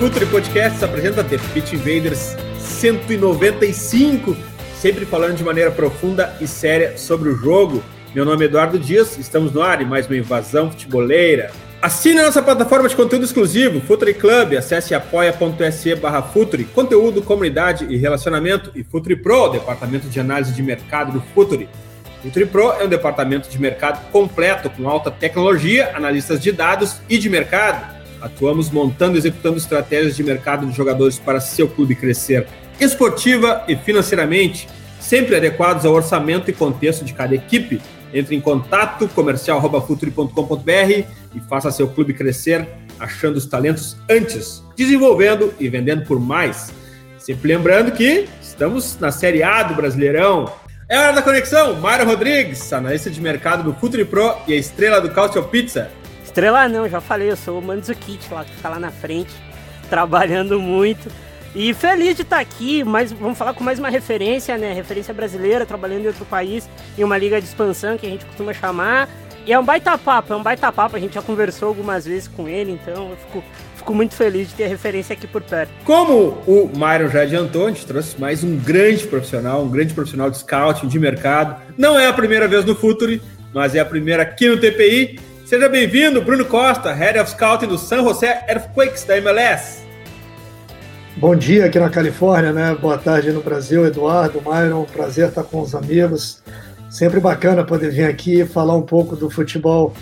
Futuri Podcasts apresenta The Pitch Invaders 195, sempre falando de maneira profunda e séria sobre o jogo. Meu nome é Eduardo Dias, estamos no ar e mais uma invasão futeboleira. Assine a nossa plataforma de conteúdo exclusivo, Futuri Club, acesse apoia.se barra Futuri, conteúdo, comunidade e relacionamento, e Futuri Pro, departamento de análise de mercado do Futuri. O Tripro é um departamento de mercado completo com alta tecnologia, analistas de dados e de mercado. Atuamos montando e executando estratégias de mercado de jogadores para seu clube crescer esportiva e financeiramente, sempre adequados ao orçamento e contexto de cada equipe. Entre em contato comercial@futuri.com.br e faça seu clube crescer achando os talentos antes, desenvolvendo e vendendo por mais. Sempre lembrando que estamos na Série A do Brasileirão. É hora da conexão. Mário Rodrigues, analista de mercado do Futuri Pro e a estrela do Cautio Pizza. Estrela não, já falei, eu sou o Manzukit lá, que fica lá na frente, trabalhando muito. E feliz de estar aqui, mas vamos falar com mais uma referência, né? Referência brasileira, trabalhando em outro país, em uma liga de expansão que a gente costuma chamar. E é um baita papo, é um baita papo, a gente já conversou algumas vezes com ele, então eu fico, fico muito feliz de ter referência aqui por perto. Como o Myron já adiantou, a gente trouxe mais um grande profissional, um grande profissional de scouting, de mercado. Não é a primeira vez no Futuri, mas é a primeira aqui no TPI. Seja bem-vindo, Bruno Costa, Head of Scouting do San José Earthquakes da MLS. Bom dia aqui na Califórnia, né? Boa tarde no Brasil, Eduardo, Myron, prazer estar com os amigos. Sempre bacana poder vir aqui falar um pouco do futebol,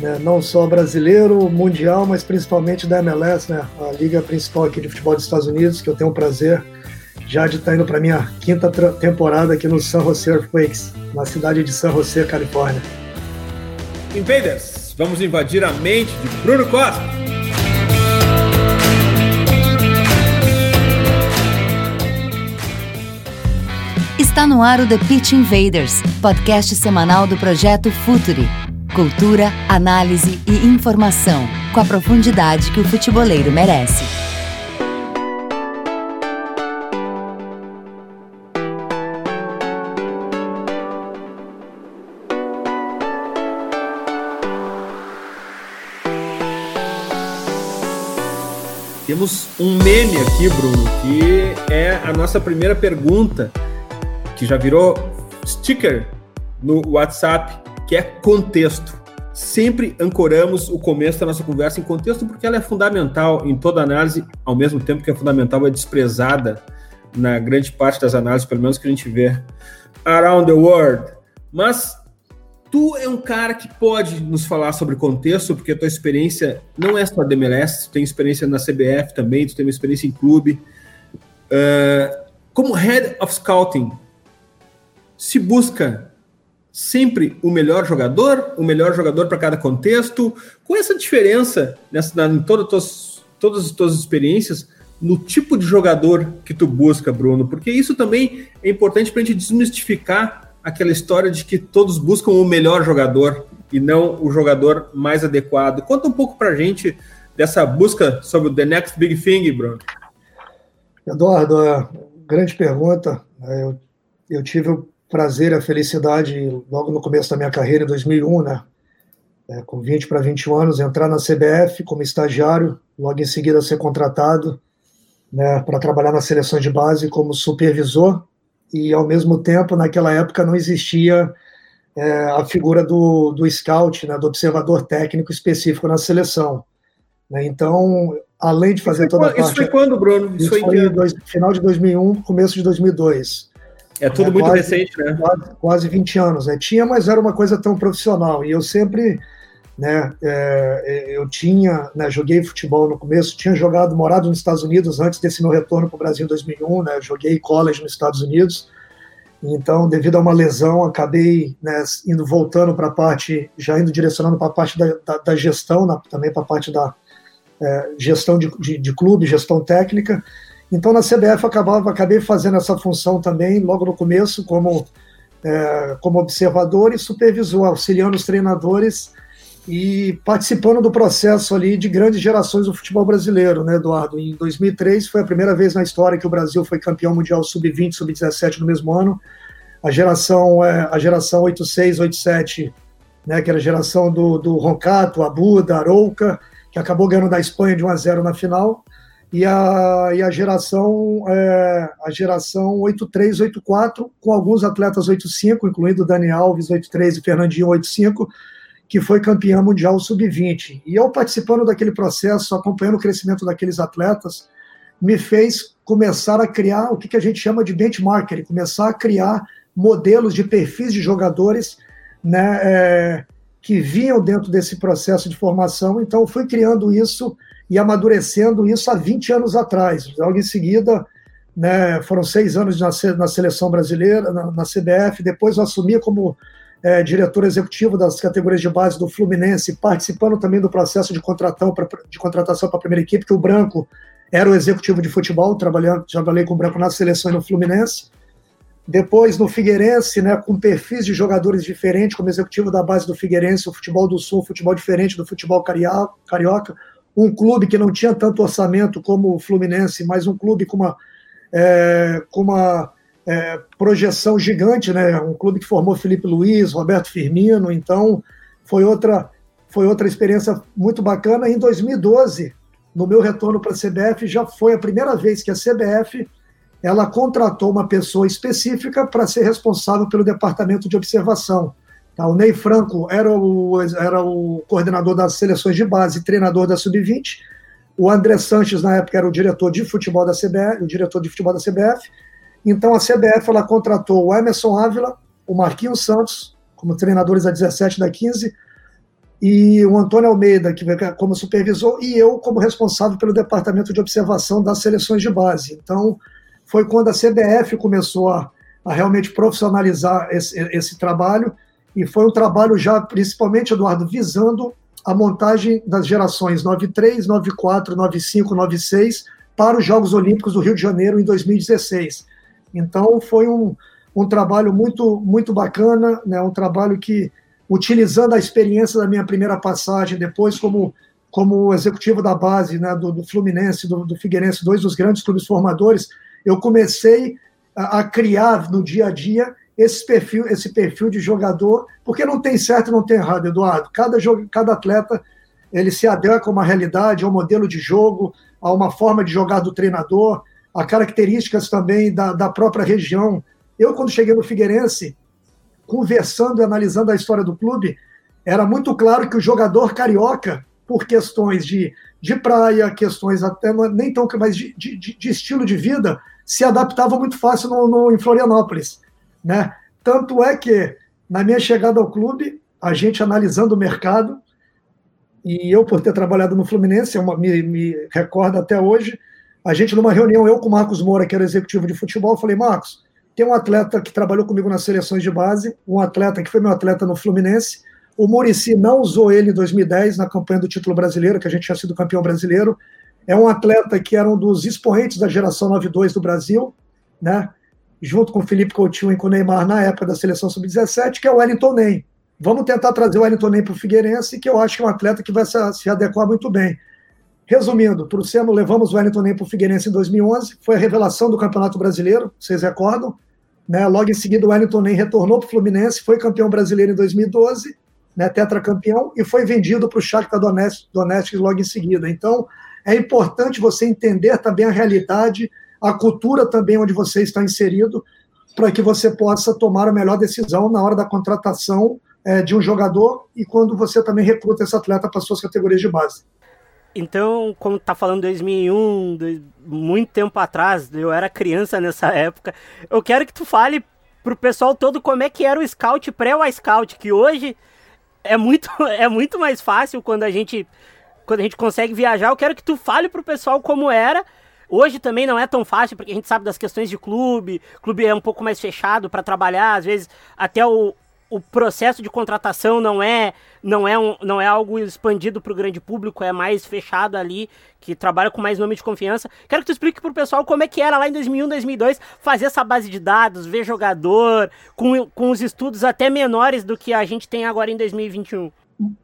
né? não só brasileiro, mundial, mas principalmente da MLS, né? A liga principal aqui de futebol dos Estados Unidos, que eu tenho o prazer já de estar indo para minha quinta temporada aqui no San Jose Earthquakes, na cidade de San Jose, Califórnia. Invaders, vamos invadir a mente de Bruno Costa. Está no ar o The Pitch Invaders, podcast semanal do projeto Futuri. Cultura, análise e informação, com a profundidade que o futeboleiro merece. Temos um meme aqui, Bruno, que é a nossa primeira pergunta, que já virou sticker no WhatsApp, que é contexto. Sempre ancoramos o começo da nossa conversa em contexto porque ela é fundamental em toda análise, ao mesmo tempo que é fundamental, é desprezada na grande parte das análises, pelo menos que a gente vê around the world. Mas tu é um cara que pode nos falar sobre contexto, porque a tua experiência não é só da MLS, tu tem experiência na CBF também, tu tem uma experiência em clube. Uh, como Head of Scouting, se busca sempre o melhor jogador, o melhor jogador para cada contexto, com essa diferença nessa, em todas, as, todas as tuas experiências, no tipo de jogador que tu busca, Bruno, porque isso também é importante para a gente desmistificar aquela história de que todos buscam o melhor jogador e não o jogador mais adequado. Conta um pouco para a gente dessa busca sobre o The Next Big Thing, Bruno. Eduardo, é, grande pergunta. Eu, eu tive o prazer e a felicidade, logo no começo da minha carreira, em 2001, né? É, com 20 para 21 anos, entrar na CBF como estagiário, logo em seguida ser contratado né, para trabalhar na seleção de base como supervisor, e ao mesmo tempo, naquela época, não existia é, a figura do, do scout, né, do observador técnico específico na seleção. Né? Então, além de fazer toda a parte... Isso foi quando, Bruno? Isso, isso foi, foi dois, final de 2001, começo de 2002. É tudo é, muito quase, recente, né? Quase, quase 20 anos. Né? Tinha, mas era uma coisa tão profissional. E eu sempre, né, é, eu tinha, né, joguei futebol no começo, tinha jogado, morado nos Estados Unidos antes desse meu retorno para o Brasil em 2001, né? Joguei college nos Estados Unidos. Então, devido a uma lesão, acabei né, indo voltando para a parte, já indo direcionando para a parte da, da, da gestão, na, também para a parte da, é, gestão de, de, de, clube, gestão técnica. Então, na CBF, acabava, acabei fazendo essa função também, logo no começo, como, é, como observador e supervisor, auxiliando os treinadores e participando do processo ali de grandes gerações do futebol brasileiro, né, Eduardo? Em 2003 foi a primeira vez na história que o Brasil foi campeão mundial sub-20, sub-17 no mesmo ano. A geração, é, a geração 86, 87, né, que era a geração do, do Roncato, Abuda, Arouca, que acabou ganhando da Espanha de 1 a 0 na final, e a, e a geração é, a geração 83, 84, com alguns atletas 85, incluindo Dani Alves, 83 e Fernandinho 85, que foi campeão mundial sub-20. E eu participando daquele processo, acompanhando o crescimento daqueles atletas, me fez começar a criar o que a gente chama de benchmarking, começar a criar modelos de perfis de jogadores né, é, que vinham dentro desse processo de formação. Então, fui criando isso e amadurecendo isso há 20 anos atrás. Logo em seguida, né, foram seis anos na, na seleção brasileira, na, na, CBF. Depois, eu assumi como é, diretor executivo das categorias de base do Fluminense, participando também do processo de, contratão pra, de contratação para a primeira equipe, que o Branco era o executivo de futebol, trabalhando, trabalhei com o Branco na seleção e no Fluminense. Depois no Figueirense, né, com perfis de jogadores diferentes, como executivo da base do Figueirense, o futebol do Sul, futebol diferente do futebol carioca, um clube que não tinha tanto orçamento como o Fluminense, mas um clube com uma, é, com uma é, projeção gigante, né? Um clube que formou Felipe Luiz, Roberto Firmino, então foi outra foi outra experiência muito bacana. Em 2012, no meu retorno para a CBF, já foi a primeira vez que a CBF ela contratou uma pessoa específica para ser responsável pelo departamento de observação. Tá? O Ney Franco era o, era o coordenador das seleções de base, treinador da sub-20. O André Sanches na época era o diretor de futebol da CBF, o diretor de futebol da CBF então a CBF ela contratou o Emerson Ávila, o Marquinhos Santos, como treinadores da 17 da 15, e o Antônio Almeida, que como supervisor, e eu como responsável pelo departamento de observação das seleções de base. Então, foi quando a CBF começou a, a realmente profissionalizar esse, esse, trabalho, e foi um trabalho já, principalmente, Eduardo, visando a montagem das gerações 93, 94, 95, 96 para os Jogos Olímpicos do Rio de Janeiro em 2016. Então foi um, um trabalho muito, muito bacana, né? um trabalho que, utilizando a experiência da minha primeira passagem, depois como, como executivo da base né? do, do Fluminense, do, do Figueirense, dois dos grandes clubes formadores, eu comecei a, a criar no dia a dia esse perfil, esse perfil de jogador, porque não tem certo não tem errado, Eduardo. Cada, cada atleta ele se adequa a uma realidade, a um modelo de jogo, a uma forma de jogar do treinador, a características também da, da própria região. Eu, quando cheguei no Figueirense, conversando e analisando a história do clube, era muito claro que o jogador carioca, por questões de, de praia, questões até nem tão mas de, de, de estilo de vida, se adaptava muito fácil no, no, em Florianópolis. Né? Tanto é que, na minha chegada ao clube, a gente analisando o mercado, e eu, por ter trabalhado no Fluminense, é uma, me, me recordo até hoje, a gente, numa reunião, eu com o Marcos Moura, que era executivo de futebol, falei, Marcos, tem um atleta que trabalhou comigo nas seleções de base, um atleta que foi meu atleta no Fluminense. O Murici não usou ele em 2010 na campanha do título brasileiro, que a gente tinha sido campeão brasileiro. É um atleta que era um dos expoentes da geração 92 do Brasil, né? junto com o Felipe Coutinho e com o Neymar na época da seleção sub-17, que é o Wellington Ney. Vamos tentar trazer o Wellington Ney para o Figueirense, que eu acho que é um atleta que vai se adequar muito bem. Resumindo, trouxemos, levamos o Wellington Ney para o Figueirense em 2011, foi a revelação do Campeonato Brasileiro, vocês recordam? Né? Logo em seguida, o Wellington Ney retornou para o Fluminense, foi campeão brasileiro em 2012, né, tetracampeão, e foi vendido para o Shakhtar Donetsk, Donetsk logo em seguida. Então, é importante você entender também a realidade, a cultura também onde você está inserido, para que você possa tomar a melhor decisão na hora da contratação é, de um jogador e quando você também recruta esse atleta para suas categorias de base. Então, como tá falando 2001, de, muito tempo atrás, eu era criança nessa época, eu quero que tu fale pro pessoal todo como é que era o scout pré o scout, que hoje é muito é muito mais fácil quando a gente quando a gente consegue viajar. Eu quero que tu fale pro pessoal como era. Hoje também não é tão fácil, porque a gente sabe das questões de clube, clube é um pouco mais fechado para trabalhar, às vezes até o, o processo de contratação não é não é, um, não é algo expandido para o grande público, é mais fechado ali, que trabalha com mais nome de confiança. Quero que tu explique para o pessoal como é que era lá em 2001, 2002, fazer essa base de dados, ver jogador, com, com os estudos até menores do que a gente tem agora em 2021.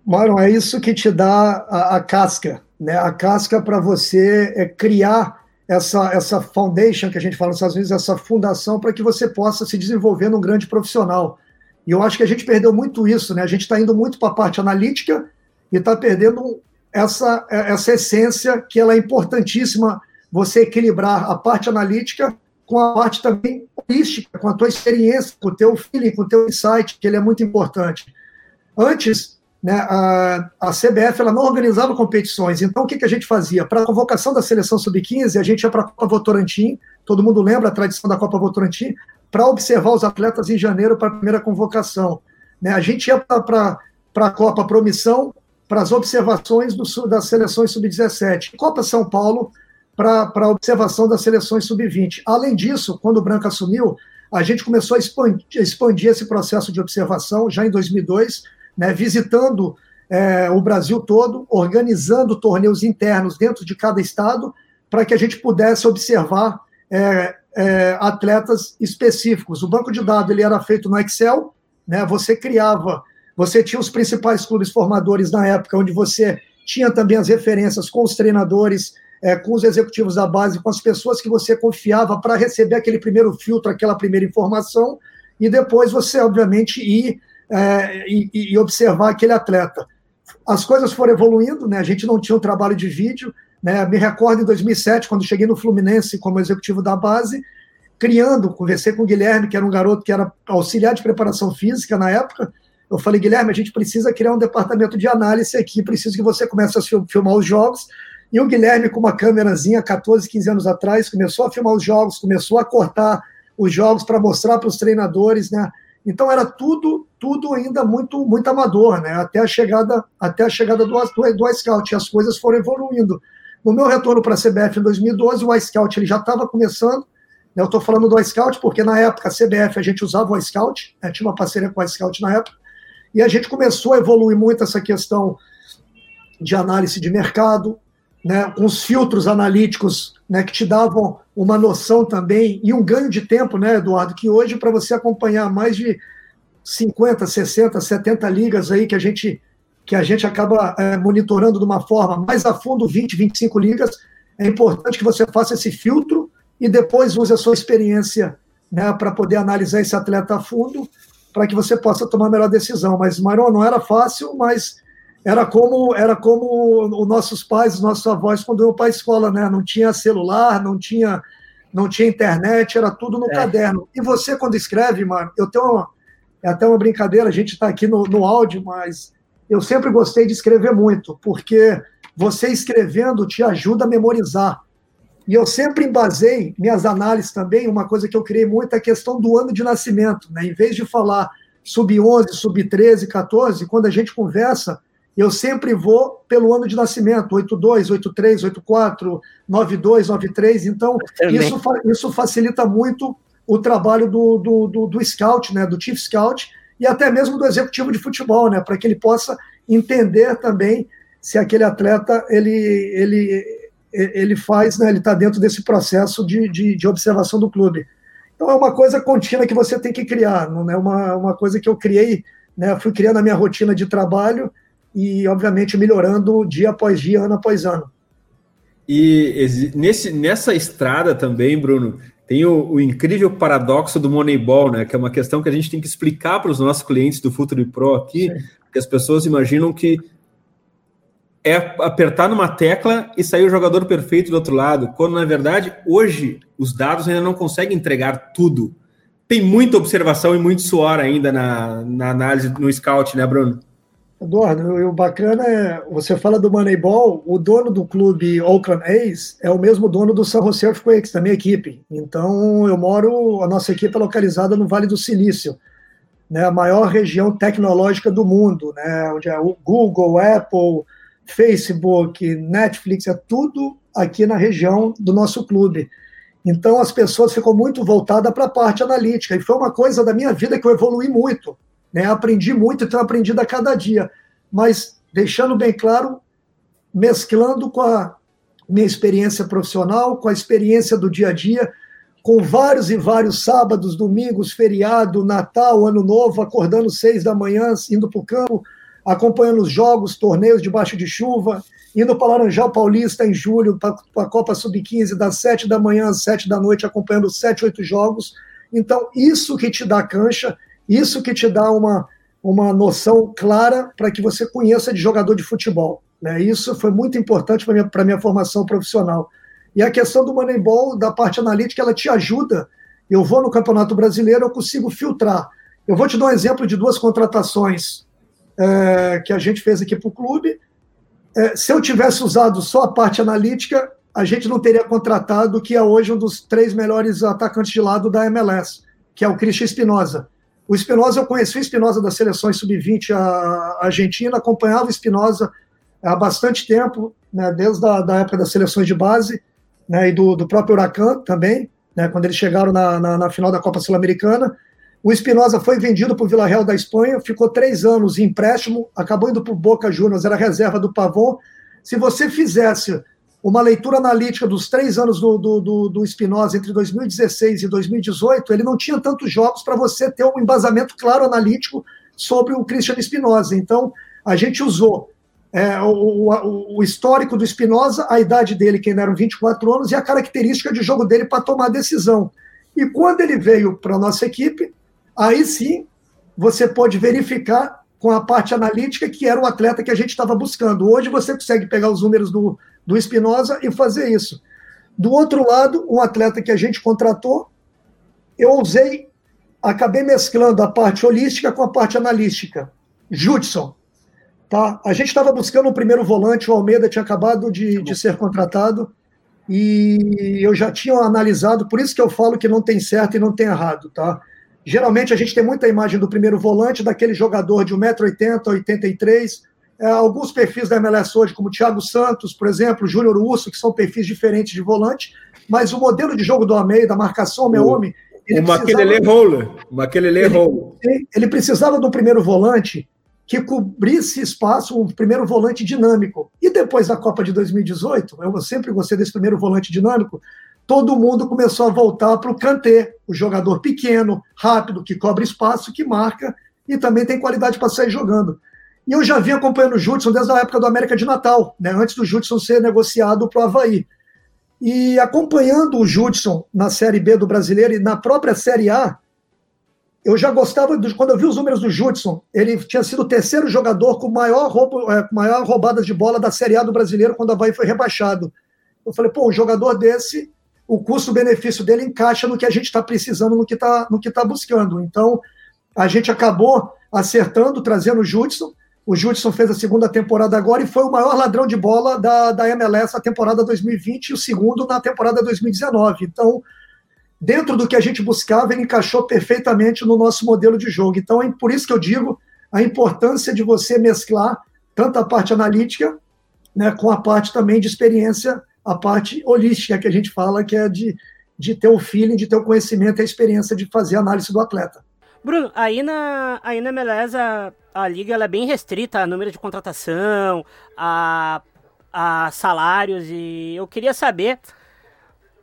Mário, é isso que te dá a, a casca, né? A casca para você é criar essa, essa foundation que a gente fala nos Estados Unidos, essa fundação para que você possa se desenvolver num grande profissional. E eu acho que a gente perdeu muito isso, né? A gente está indo muito para a parte analítica e está perdendo essa, essa essência que ela é importantíssima, você equilibrar a parte analítica com a parte também holística, com a tua experiência, com o teu feeling, com o teu insight, que ele é muito importante. Antes, né, a, a CBF ela não organizava competições, então o que, que a gente fazia? Para a convocação da seleção sub-15, a gente ia para a Copa Votorantim, todo mundo lembra a tradição da Copa Votorantim, para observar os atletas em janeiro para a primeira convocação. Né? A gente ia para a Copa Promissão, para as observações do, das seleções sub-17. Copa São Paulo, para a observação das seleções sub-20. Além disso, quando o Branco assumiu, a gente começou a expandir, expandir esse processo de observação já em 2002, né, visitando é, o Brasil todo, organizando torneios internos dentro de cada estado, para que a gente pudesse observar é, é, atletas específicos. O banco de dados ele era feito no Excel, né? Você criava, você tinha os principais clubes formadores na época, onde você tinha também as referências com os treinadores, é, com os executivos da base, com as pessoas que você confiava para receber aquele primeiro filtro, aquela primeira informação, e depois você, obviamente, ir é, e, e observar aquele atleta. As coisas foram evoluindo, né? A gente não tinha um trabalho de vídeo, né? Me recordo em 2007, quando cheguei no Fluminense como executivo da base, criando, conversei com o Guilherme, que era um garoto que era auxiliar de preparação física na época. Eu falei, Guilherme, a gente precisa criar um departamento de análise aqui, preciso que você comece a filmar os jogos. E o Guilherme, com uma câmerazinha, 14, 15 anos atrás, começou a filmar os jogos, começou a cortar os jogos para mostrar para os treinadores, né? Então era tudo, tudo ainda muito, muito amador, né? Até a chegada, até a chegada do, do, do Scout, as coisas foram evoluindo. No meu retorno para a CBF em 2012, o iScout ele já estava começando. Né, eu estou falando do iScout porque na época a CBF a gente usava o iScout, né, tinha uma parceria com o iScout na época, e a gente começou a evoluir muito essa questão de análise de mercado, né, com os filtros analíticos né, que te davam uma noção também e um ganho de tempo, né, Eduardo, que hoje para você acompanhar mais de 50, 60, 70 ligas aí que a gente que a gente acaba é, monitorando de uma forma mais a fundo 20, 25 ligas, é importante que você faça esse filtro e depois use a sua experiência né, para poder analisar esse atleta a fundo, para que você possa tomar a melhor decisão. Mas, Maron, não era fácil, mas era como era como os nossos pais, os nossos avós, quando iam para a escola, né? Não tinha celular, não tinha, não tinha internet, era tudo no é. caderno. E você, quando escreve, mano, eu tenho uma, é até uma brincadeira, a gente está aqui no, no áudio, mas eu sempre gostei de escrever muito, porque você escrevendo te ajuda a memorizar. E eu sempre embasei minhas análises também, uma coisa que eu criei muito é a questão do ano de nascimento. Né? Em vez de falar sub-11, sub-13, 14, quando a gente conversa, eu sempre vou pelo ano de nascimento, 82, 83, 84, 92, 93. Então, isso, isso facilita muito o trabalho do, do, do, do scout, né, do chief scout, e até mesmo do executivo de futebol, né, para que ele possa entender também se aquele atleta ele, ele, ele faz, né, ele está dentro desse processo de, de, de, observação do clube. Então é uma coisa contínua que você tem que criar, não é uma, uma coisa que eu criei, né, fui criando a minha rotina de trabalho e, obviamente, melhorando dia após dia, ano após ano. E nesse, nessa estrada também, Bruno, tem o, o, incrível paradoxo do Moneyball, né? Que é uma questão que a gente tem que explicar para os nossos clientes do Futuro Pro aqui, Sim. que as pessoas imaginam que é apertar numa tecla e sair o jogador perfeito do outro lado, quando na verdade hoje os dados ainda não conseguem entregar tudo. Tem muita observação e muito suor ainda na, na análise no scout, né, Bruno? Eduardo, o bacana é, você fala do Moneyball, o dono do clube Oakland A's é o mesmo dono do San Jose Earthquakes, da minha equipe. Então, eu moro, a nossa equipe é localizada no Vale do Silício, né, a maior região tecnológica do mundo, né, onde é o Google, Apple, Facebook, Netflix, é tudo aqui na região do nosso clube. Então, as pessoas ficam muito voltadas para a parte analítica, e foi uma coisa da minha vida que eu evolui muito Né? Aprendi muito tenho aprendido a cada dia. Mas deixando bem claro, mesclando com a minha experiência profissional, com a experiência do dia a dia, com vários e vários sábados, domingos, feriado, Natal, Ano Novo, acordando seis da manhã, indo para o campo, acompanhando os jogos, torneios debaixo de chuva, indo para Laranjal Paulista em julho, para a Copa Sub-15, das sete da manhã às sete da noite, acompanhando sete, oito jogos. Então, isso que te dá cancha, isso que te dá uma, uma noção clara para que você conheça de jogador de futebol. Né? Isso foi muito importante para a minha, minha formação profissional. E a questão do Moneyball, da parte analítica, ela te ajuda. Eu vou no Campeonato Brasileiro, eu consigo filtrar. Eu vou te dar um exemplo de duas contratações é, que a gente fez aqui para o clube. É, se eu tivesse usado só a parte analítica, a gente não teria contratado que é hoje um dos três melhores atacantes de lado da MLS, que é o Christian Espinosa. O Espinosa, eu conheci o Espinosa das seleções sub-20 Argentina, acompanhava o Espinosa há bastante tempo, né, desde a da época das seleções de base, né, e do, do próprio Huracan também, né, quando eles chegaram na, na, na final da Copa Sul-Americana. O Espinosa foi vendido para o Vila Real da Espanha, ficou três anos em empréstimo, acabou indo para o Boca Juniors, era reserva do Pavon. Se você fizesse uma leitura analítica dos três anos do, do, do, do Espinosa entre 2016 e 2018, ele não tinha tantos jogos para você ter um embasamento claro analítico sobre o Christian Espinosa. Então, a gente usou é, o, o, o, histórico do Espinosa, a idade dele, que ainda eram 24 anos, e a característica de jogo dele para tomar decisão. E quando ele veio para a nossa equipe, aí sim você pode verificar com a parte analítica que era o atleta que a gente estava buscando. Hoje você consegue pegar os números do, do Espinosa e fazer isso. Do outro lado, um atleta que a gente contratou, eu usei, acabei mesclando a parte holística com a parte analística. Judson, Tá? A gente estava buscando um primeiro volante, o Almeida tinha acabado de, de ser contratado, e eu já tinha analisado, por isso que eu falo que não tem certo e não tem errado. Tá? Geralmente a gente tem muita imagem do primeiro volante, daquele jogador de 1,80m, 83 é, alguns perfis da MLS hoje, como Thiago Santos, por exemplo, Júnior Urso, que são perfis diferentes de volante, mas o modelo de jogo do Almeida, marcação homem-homem. O Maquelele Roller. Maquelele Roller. Ele precisava do primeiro volante que cobrisse espaço, um primeiro volante dinâmico. E depois da Copa de 2018, eu sempre gostei desse primeiro volante dinâmico, todo mundo começou a voltar para o Kanté, o jogador pequeno, rápido, que cobre espaço, que marca e também tem qualidade para sair jogando. E eu já vim acompanhando o Judson desde a época do América de Natal, né, antes do Judson ser negociado para o Havaí. E acompanhando o Judson na Série B do Brasileiro e na própria Série A, eu já gostava, de, quando eu vi os números do Judson, ele tinha sido o terceiro jogador com maior, roubo, é, maior roubadas de bola da Série A do brasileiro quando a Havaí foi rebaixado. Eu falei, pô, um jogador desse, o custo-benefício dele encaixa no que a gente está precisando, no que está tá buscando. Então, a gente acabou acertando, trazendo o Judson. O Judson fez a segunda temporada agora e foi o maior ladrão de bola da, da MLS na temporada 2020 e o segundo na temporada 2019. Então, dentro do que a gente buscava, ele encaixou perfeitamente no nosso modelo de jogo. Então, é por isso que eu digo a importância de você mesclar tanto a parte analítica né, com a parte também de experiência, a parte holística que a gente fala, que é de, de ter o feeling, de ter o conhecimento e a experiência de fazer análise do atleta. Bruno, aí na, aí na MLS a, a liga ela é bem restrita a número de contratação, a, a salários, e eu queria saber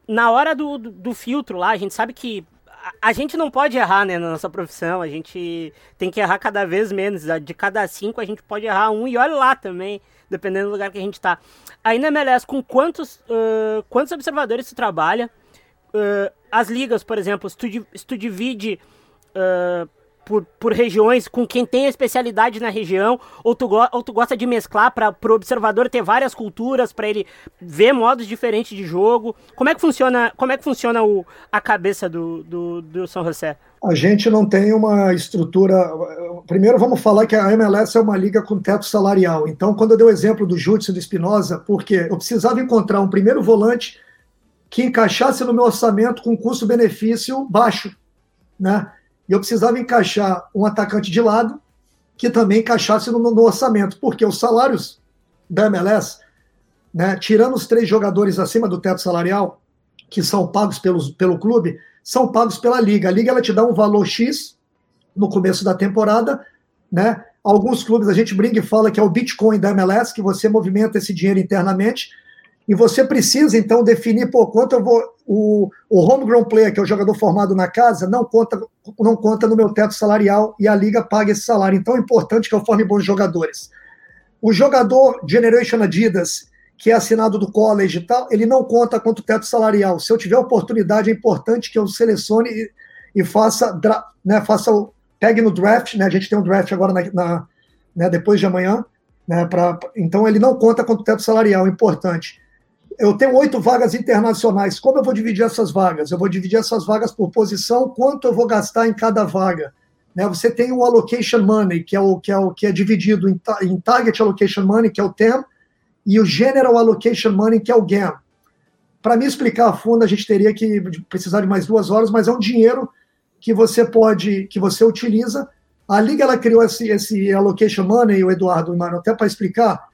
na hora do, do, do, filtro lá, a gente sabe que a, a, gente não pode errar, né, na nossa profissão. A gente tem que errar cada vez menos. De cada cinco, a gente pode errar um e olha lá também, dependendo do lugar que a gente tá. Aí na MLS, com quantos, uh, quantos observadores tu trabalha? Uh, as ligas, por exemplo, se tu, se tu divide uh, por, por regiões com quem tem especialidade na região, ou tu, ou tu gosta de mesclar para o observador ter várias culturas, para ele ver modos diferentes de jogo? Como é que funciona, como é que funciona o, a cabeça do, do, do São José? A gente não tem uma estrutura. Primeiro, vamos falar que a MLS é uma liga com teto salarial. Então, quando eu dei o exemplo do Júdice do Espinosa, porque eu precisava encontrar um primeiro volante que encaixasse no meu orçamento com custo-benefício baixo, né? E eu precisava encaixar um atacante de lado que também encaixasse no, no orçamento, porque os salários da MLS, né, tirando os três jogadores acima do teto salarial, que são pagos pelos, pelo clube, são pagos pela liga. A liga ela te dá um valor X no começo da temporada, né? Alguns clubes a gente brinca e fala que é o Bitcoin da MLS, que você movimenta esse dinheiro internamente, e você precisa então definir por quanto eu vou. O, o homegrown player, que é o jogador formado na casa, não conta, não conta no meu teto salarial e a liga paga esse salário. Então é importante que eu forme bons jogadores. O jogador Generation Adidas, que é assinado do college e tal, ele não conta quanto teto salarial. Se eu tiver oportunidade, é importante que eu selecione e, e faça, né, faça o, pegue no draft, né? A gente tem um draft agora na, na né, depois de amanhã, né? Pra, então ele não conta quanto teto salarial, importante. Eu tenho oito vagas internacionais. Como eu vou dividir essas vagas? Eu vou dividir essas vagas por posição, quanto eu vou gastar em cada vaga. Né? Você tem o allocation money, que é o que é, o, que é dividido em, em target allocation money, que é o TEM, e o general allocation money, que é o GAM. Para me explicar a fundo, a gente teria que precisar de mais duas horas, mas é um dinheiro que você pode, que você utiliza. A liga ela criou esse, esse allocation money, o Eduardo, mano, até para explicar.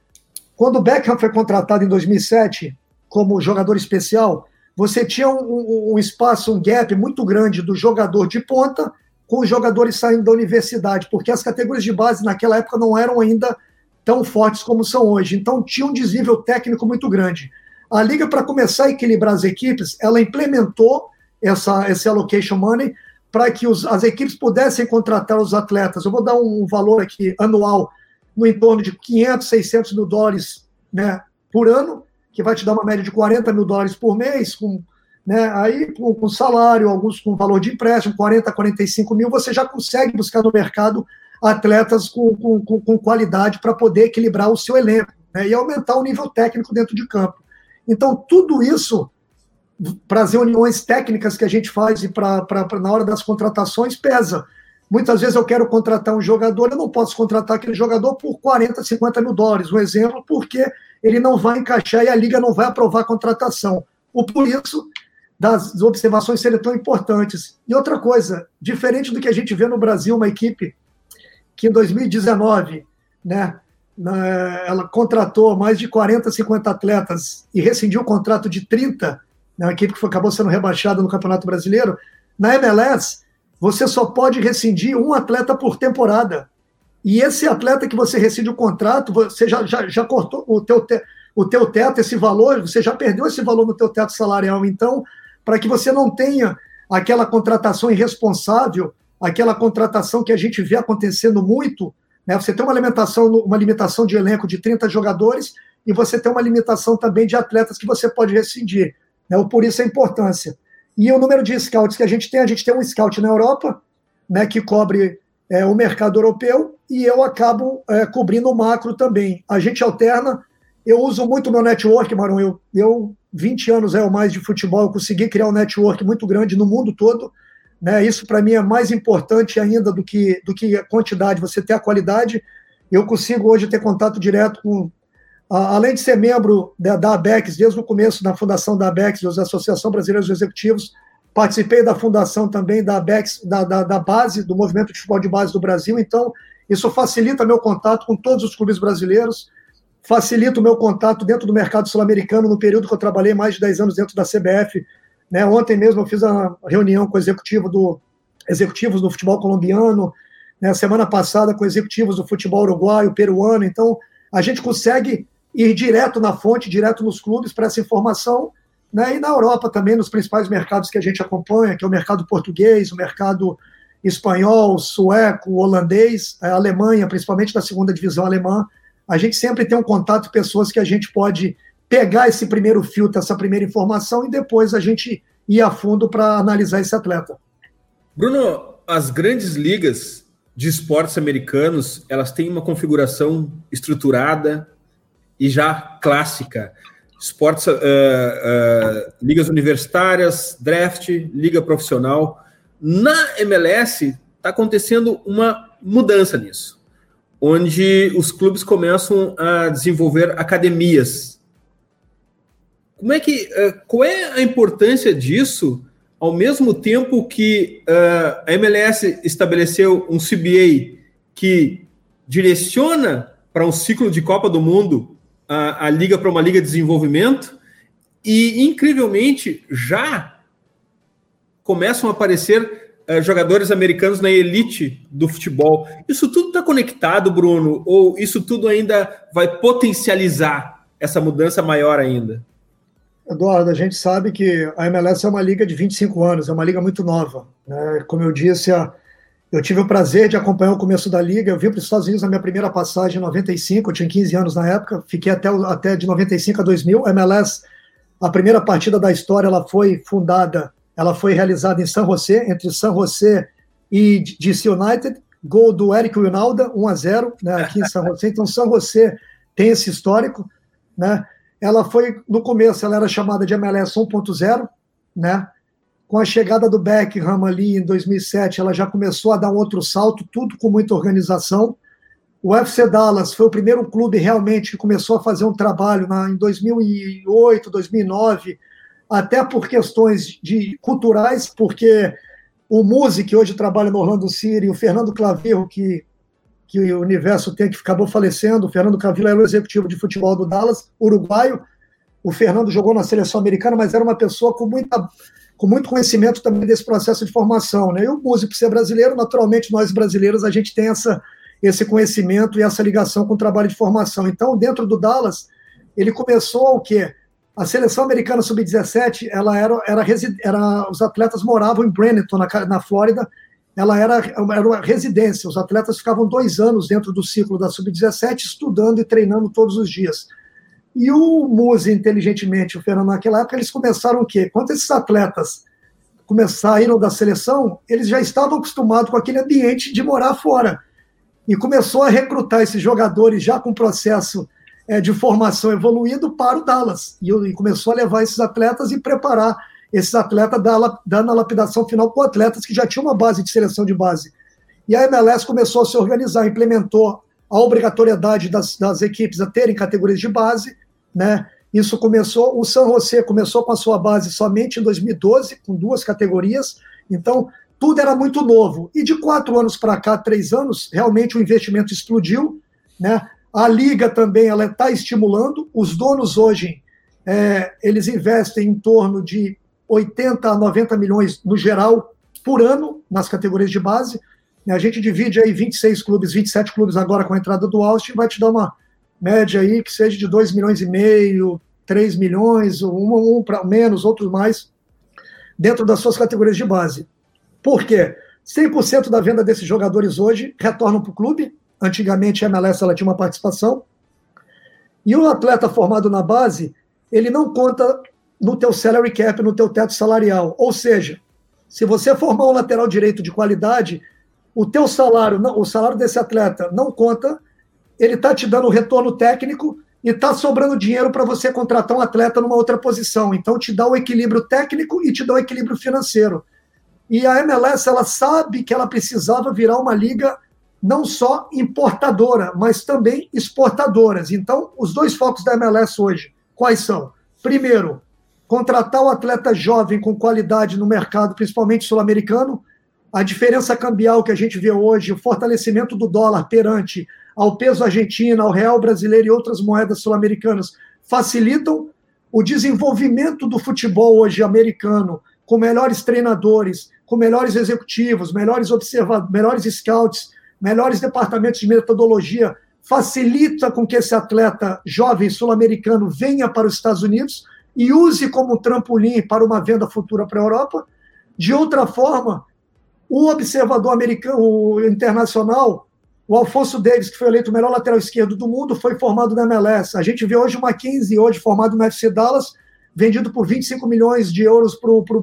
Quando o Beckham foi contratado em 2007 como jogador especial, você tinha um, um, espaço, um gap muito grande do jogador de ponta com os jogadores saindo da universidade, porque as categorias de base naquela época não eram ainda tão fortes como são hoje. Então tinha um desnível técnico muito grande. A liga, para começar a equilibrar as equipes, ela implementou essa, esse allocation money para que os, as equipes pudessem contratar os atletas. Eu vou dar um valor aqui anual no entorno de 500, 600 mil dólares né, por ano, que vai te dar uma média de 40 mil dólares por mês, com, né, aí com, com salário, alguns com valor de empréstimo, 40, 45 mil, você já consegue buscar no mercado atletas com, com, com qualidade para poder equilibrar o seu elenco né, e aumentar o nível técnico dentro de campo. Então, tudo isso para as reuniões técnicas que a gente faz e pra, pra, pra, na hora das contratações pesa. Muitas vezes eu quero contratar um jogador, eu não posso contratar aquele jogador por 40, 50 mil dólares, um exemplo, porque ele não vai encaixar e a liga não vai aprovar a contratação. O por isso das observações serem tão importantes. E outra coisa, diferente do que a gente vê no Brasil, uma equipe que em 2019, né, ela contratou mais de 40, 50 atletas e rescindiu o contrato de 30 né, uma equipe que acabou sendo rebaixada no Campeonato Brasileiro, na MLS, você só pode rescindir um atleta por temporada. E esse atleta que você rescinde o contrato, você já, já, já cortou o teu, te, o teu teto, esse valor, você já perdeu esse valor no teu teto salarial. Então, para que você não tenha aquela contratação irresponsável, aquela contratação que a gente vê acontecendo muito, né? Você tem uma limitação, uma limitação de elenco de 30 jogadores e você tem uma limitação também de atletas que você pode rescindir. Né? Por isso a importância. E o número de scouts que a gente tem, a gente tem um scout na Europa, né, que cobre é, o mercado europeu, e eu acabo é, cobrindo o macro também. A gente alterna, eu uso muito meu network, Marão, eu, eu 20 anos é o mais de futebol, eu consegui criar um network muito grande no mundo todo, né, isso para mim é mais importante ainda do que, do que a quantidade, você ter a qualidade, eu consigo hoje ter contato direto com além de ser membro da, ABEX, desde o começo da fundação da ABEX, da Associação Brasileira dos Executivos, participei da fundação também da ABEX, da, da, da, base, do movimento de futebol de base do Brasil, então isso facilita meu contato com todos os clubes brasileiros, facilita o meu contato dentro do mercado sul-americano, no período que eu trabalhei mais de 10 anos dentro da CBF. Né? Ontem mesmo eu fiz uma reunião com o executivo do, executivos do futebol colombiano, né? semana passada com executivos do futebol uruguaio, peruano, então a gente consegue ir direto na fonte, direto nos clubes para essa informação, né? E na Europa também, nos principais mercados que a gente acompanha, que é o mercado português, o mercado espanhol, sueco, holandês, a Alemanha, principalmente da segunda divisão alemã, a gente sempre tem um contato com pessoas que a gente pode pegar esse primeiro filtro, essa primeira informação e depois a gente ir a fundo para analisar esse atleta. Bruno, as grandes ligas de esportes americanos, elas têm uma configuração estruturada, e já clássica. Esportes, uh, uh, ligas universitárias, draft, liga profissional. Na MLS está acontecendo uma mudança nisso, onde os clubes começam a desenvolver academias. Como é que, uh, qual é a importância disso? Ao mesmo tempo que a MLS estabeleceu um CBA que direciona para um ciclo de Copa do Mundo a, a liga para uma liga de desenvolvimento e, incrivelmente, já começam a aparecer uh, jogadores americanos na elite do futebol. Isso tudo está conectado, Bruno? Ou isso tudo ainda vai potencializar essa mudança maior ainda? Eduardo, a gente sabe que a MLS é uma liga de 25 anos, é uma liga muito nova. Né? Como eu disse, a, eu tive o prazer de acompanhar o começo da liga. Eu vim para os Estados Unidos na minha primeira passagem em 95, eu tinha 15 anos na época, fiquei até, até de 95 a 2000. A MLS, a primeira partida da história, ela foi fundada ela foi realizada em São José, entre São José e DC United. Gol do Eric Winalda, 1 a 0 né, aqui em São José. Então, São José tem esse histórico. Né? Ela foi, no começo, ela era chamada de MLS 1.0, né? Com a chegada do Beckham ali em 2007, ela já começou a dar um outro salto, tudo com muita organização. O FC Dallas foi o primeiro clube realmente que começou a fazer um trabalho na, em 2008, 2009, até por questões de culturais, porque o Muzi, que hoje trabalha no Orlando City, o Fernando Clavirro, que, que o universo tem, que acabou falecendo, o Fernando Clavirro era o executivo de futebol do Dallas, uruguaio, o Fernando jogou na seleção americana, mas era uma pessoa com, muita, com muito conhecimento também desse processo de formação. Né? E o por ser brasileiro, naturalmente nós brasileiros, a gente tem essa, esse conhecimento e essa ligação com o trabalho de formação. Então, dentro do Dallas, ele começou o quê? A seleção americana sub-17, ela era, era, era, os atletas moravam em Brenton, na, na Flórida, ela era, era uma residência. Os atletas ficavam dois anos dentro do ciclo da sub-17, estudando e treinando todos os dias. E o Muse, inteligentemente, o Fernando, naquela época, eles começaram o quê? Quando esses atletas começaram da seleção, eles já estavam acostumados com aquele ambiente de morar fora. E começou a recrutar esses jogadores já com processo é, de formação evoluído para o Dallas. E, e, começou a levar esses atletas e preparar esses atletas, dando a lapidação final com atletas que já tinham uma base de seleção de base. E a MLS começou a se organizar, implementou a obrigatoriedade das, das equipes a terem categorias de base, né? Isso começou, o San José começou com a sua base somente em 2012, com duas categorias, então tudo era muito novo. E de quatro anos para cá, três anos, realmente o investimento explodiu, né? A liga também ela está estimulando. Os donos hoje é, eles investem em torno de 80 a 90 milhões no geral por ano nas categorias de base. A gente divide aí 26 clubes, 27 clubes agora com a entrada do Austin, vai te dar uma média aí que seja de 2 milhões e meio, 3 milhões, um, um para menos, outros mais, dentro das suas categorias de base. Por quê? 100% da venda desses jogadores hoje retornam para o clube, Antigamente a MLS ela tinha uma participação. E o atleta formado na base, ele não conta no teu salary cap, no teu teto salarial. Ou seja, se você formar um lateral direito de qualidade, o teu salário, não, o salário desse atleta não conta, ele está te dando retorno técnico e está sobrando dinheiro para você contratar um atleta numa outra posição. Então te dá o equilíbrio técnico e te dá o equilíbrio financeiro. E a MLS ela sabe que ela precisava virar uma liga não só importadora, mas também exportadoras. Então, os dois focos da MLS hoje, quais são? Primeiro, contratar o atleta jovem com qualidade no mercado, principalmente sul-americano. A diferença cambial que a gente vê hoje, o fortalecimento do dólar perante ao peso argentino, ao real brasileiro e outras moedas sul-americanas facilitam o desenvolvimento do futebol hoje americano, com melhores treinadores, com melhores executivos, melhores observadores, melhores scouts, melhores departamentos de metodologia, facilita com que esse atleta jovem sul-americano venha para os Estados Unidos e use como trampolim para uma venda futura para a Europa. De outra forma, o observador americano, o internacional, o Alfonso Davis, que foi eleito o melhor lateral esquerdo do mundo, foi formado na MLS. A gente vê hoje o Mackenzie, hoje formado no FC Dallas, vendido por 25 milhões de euros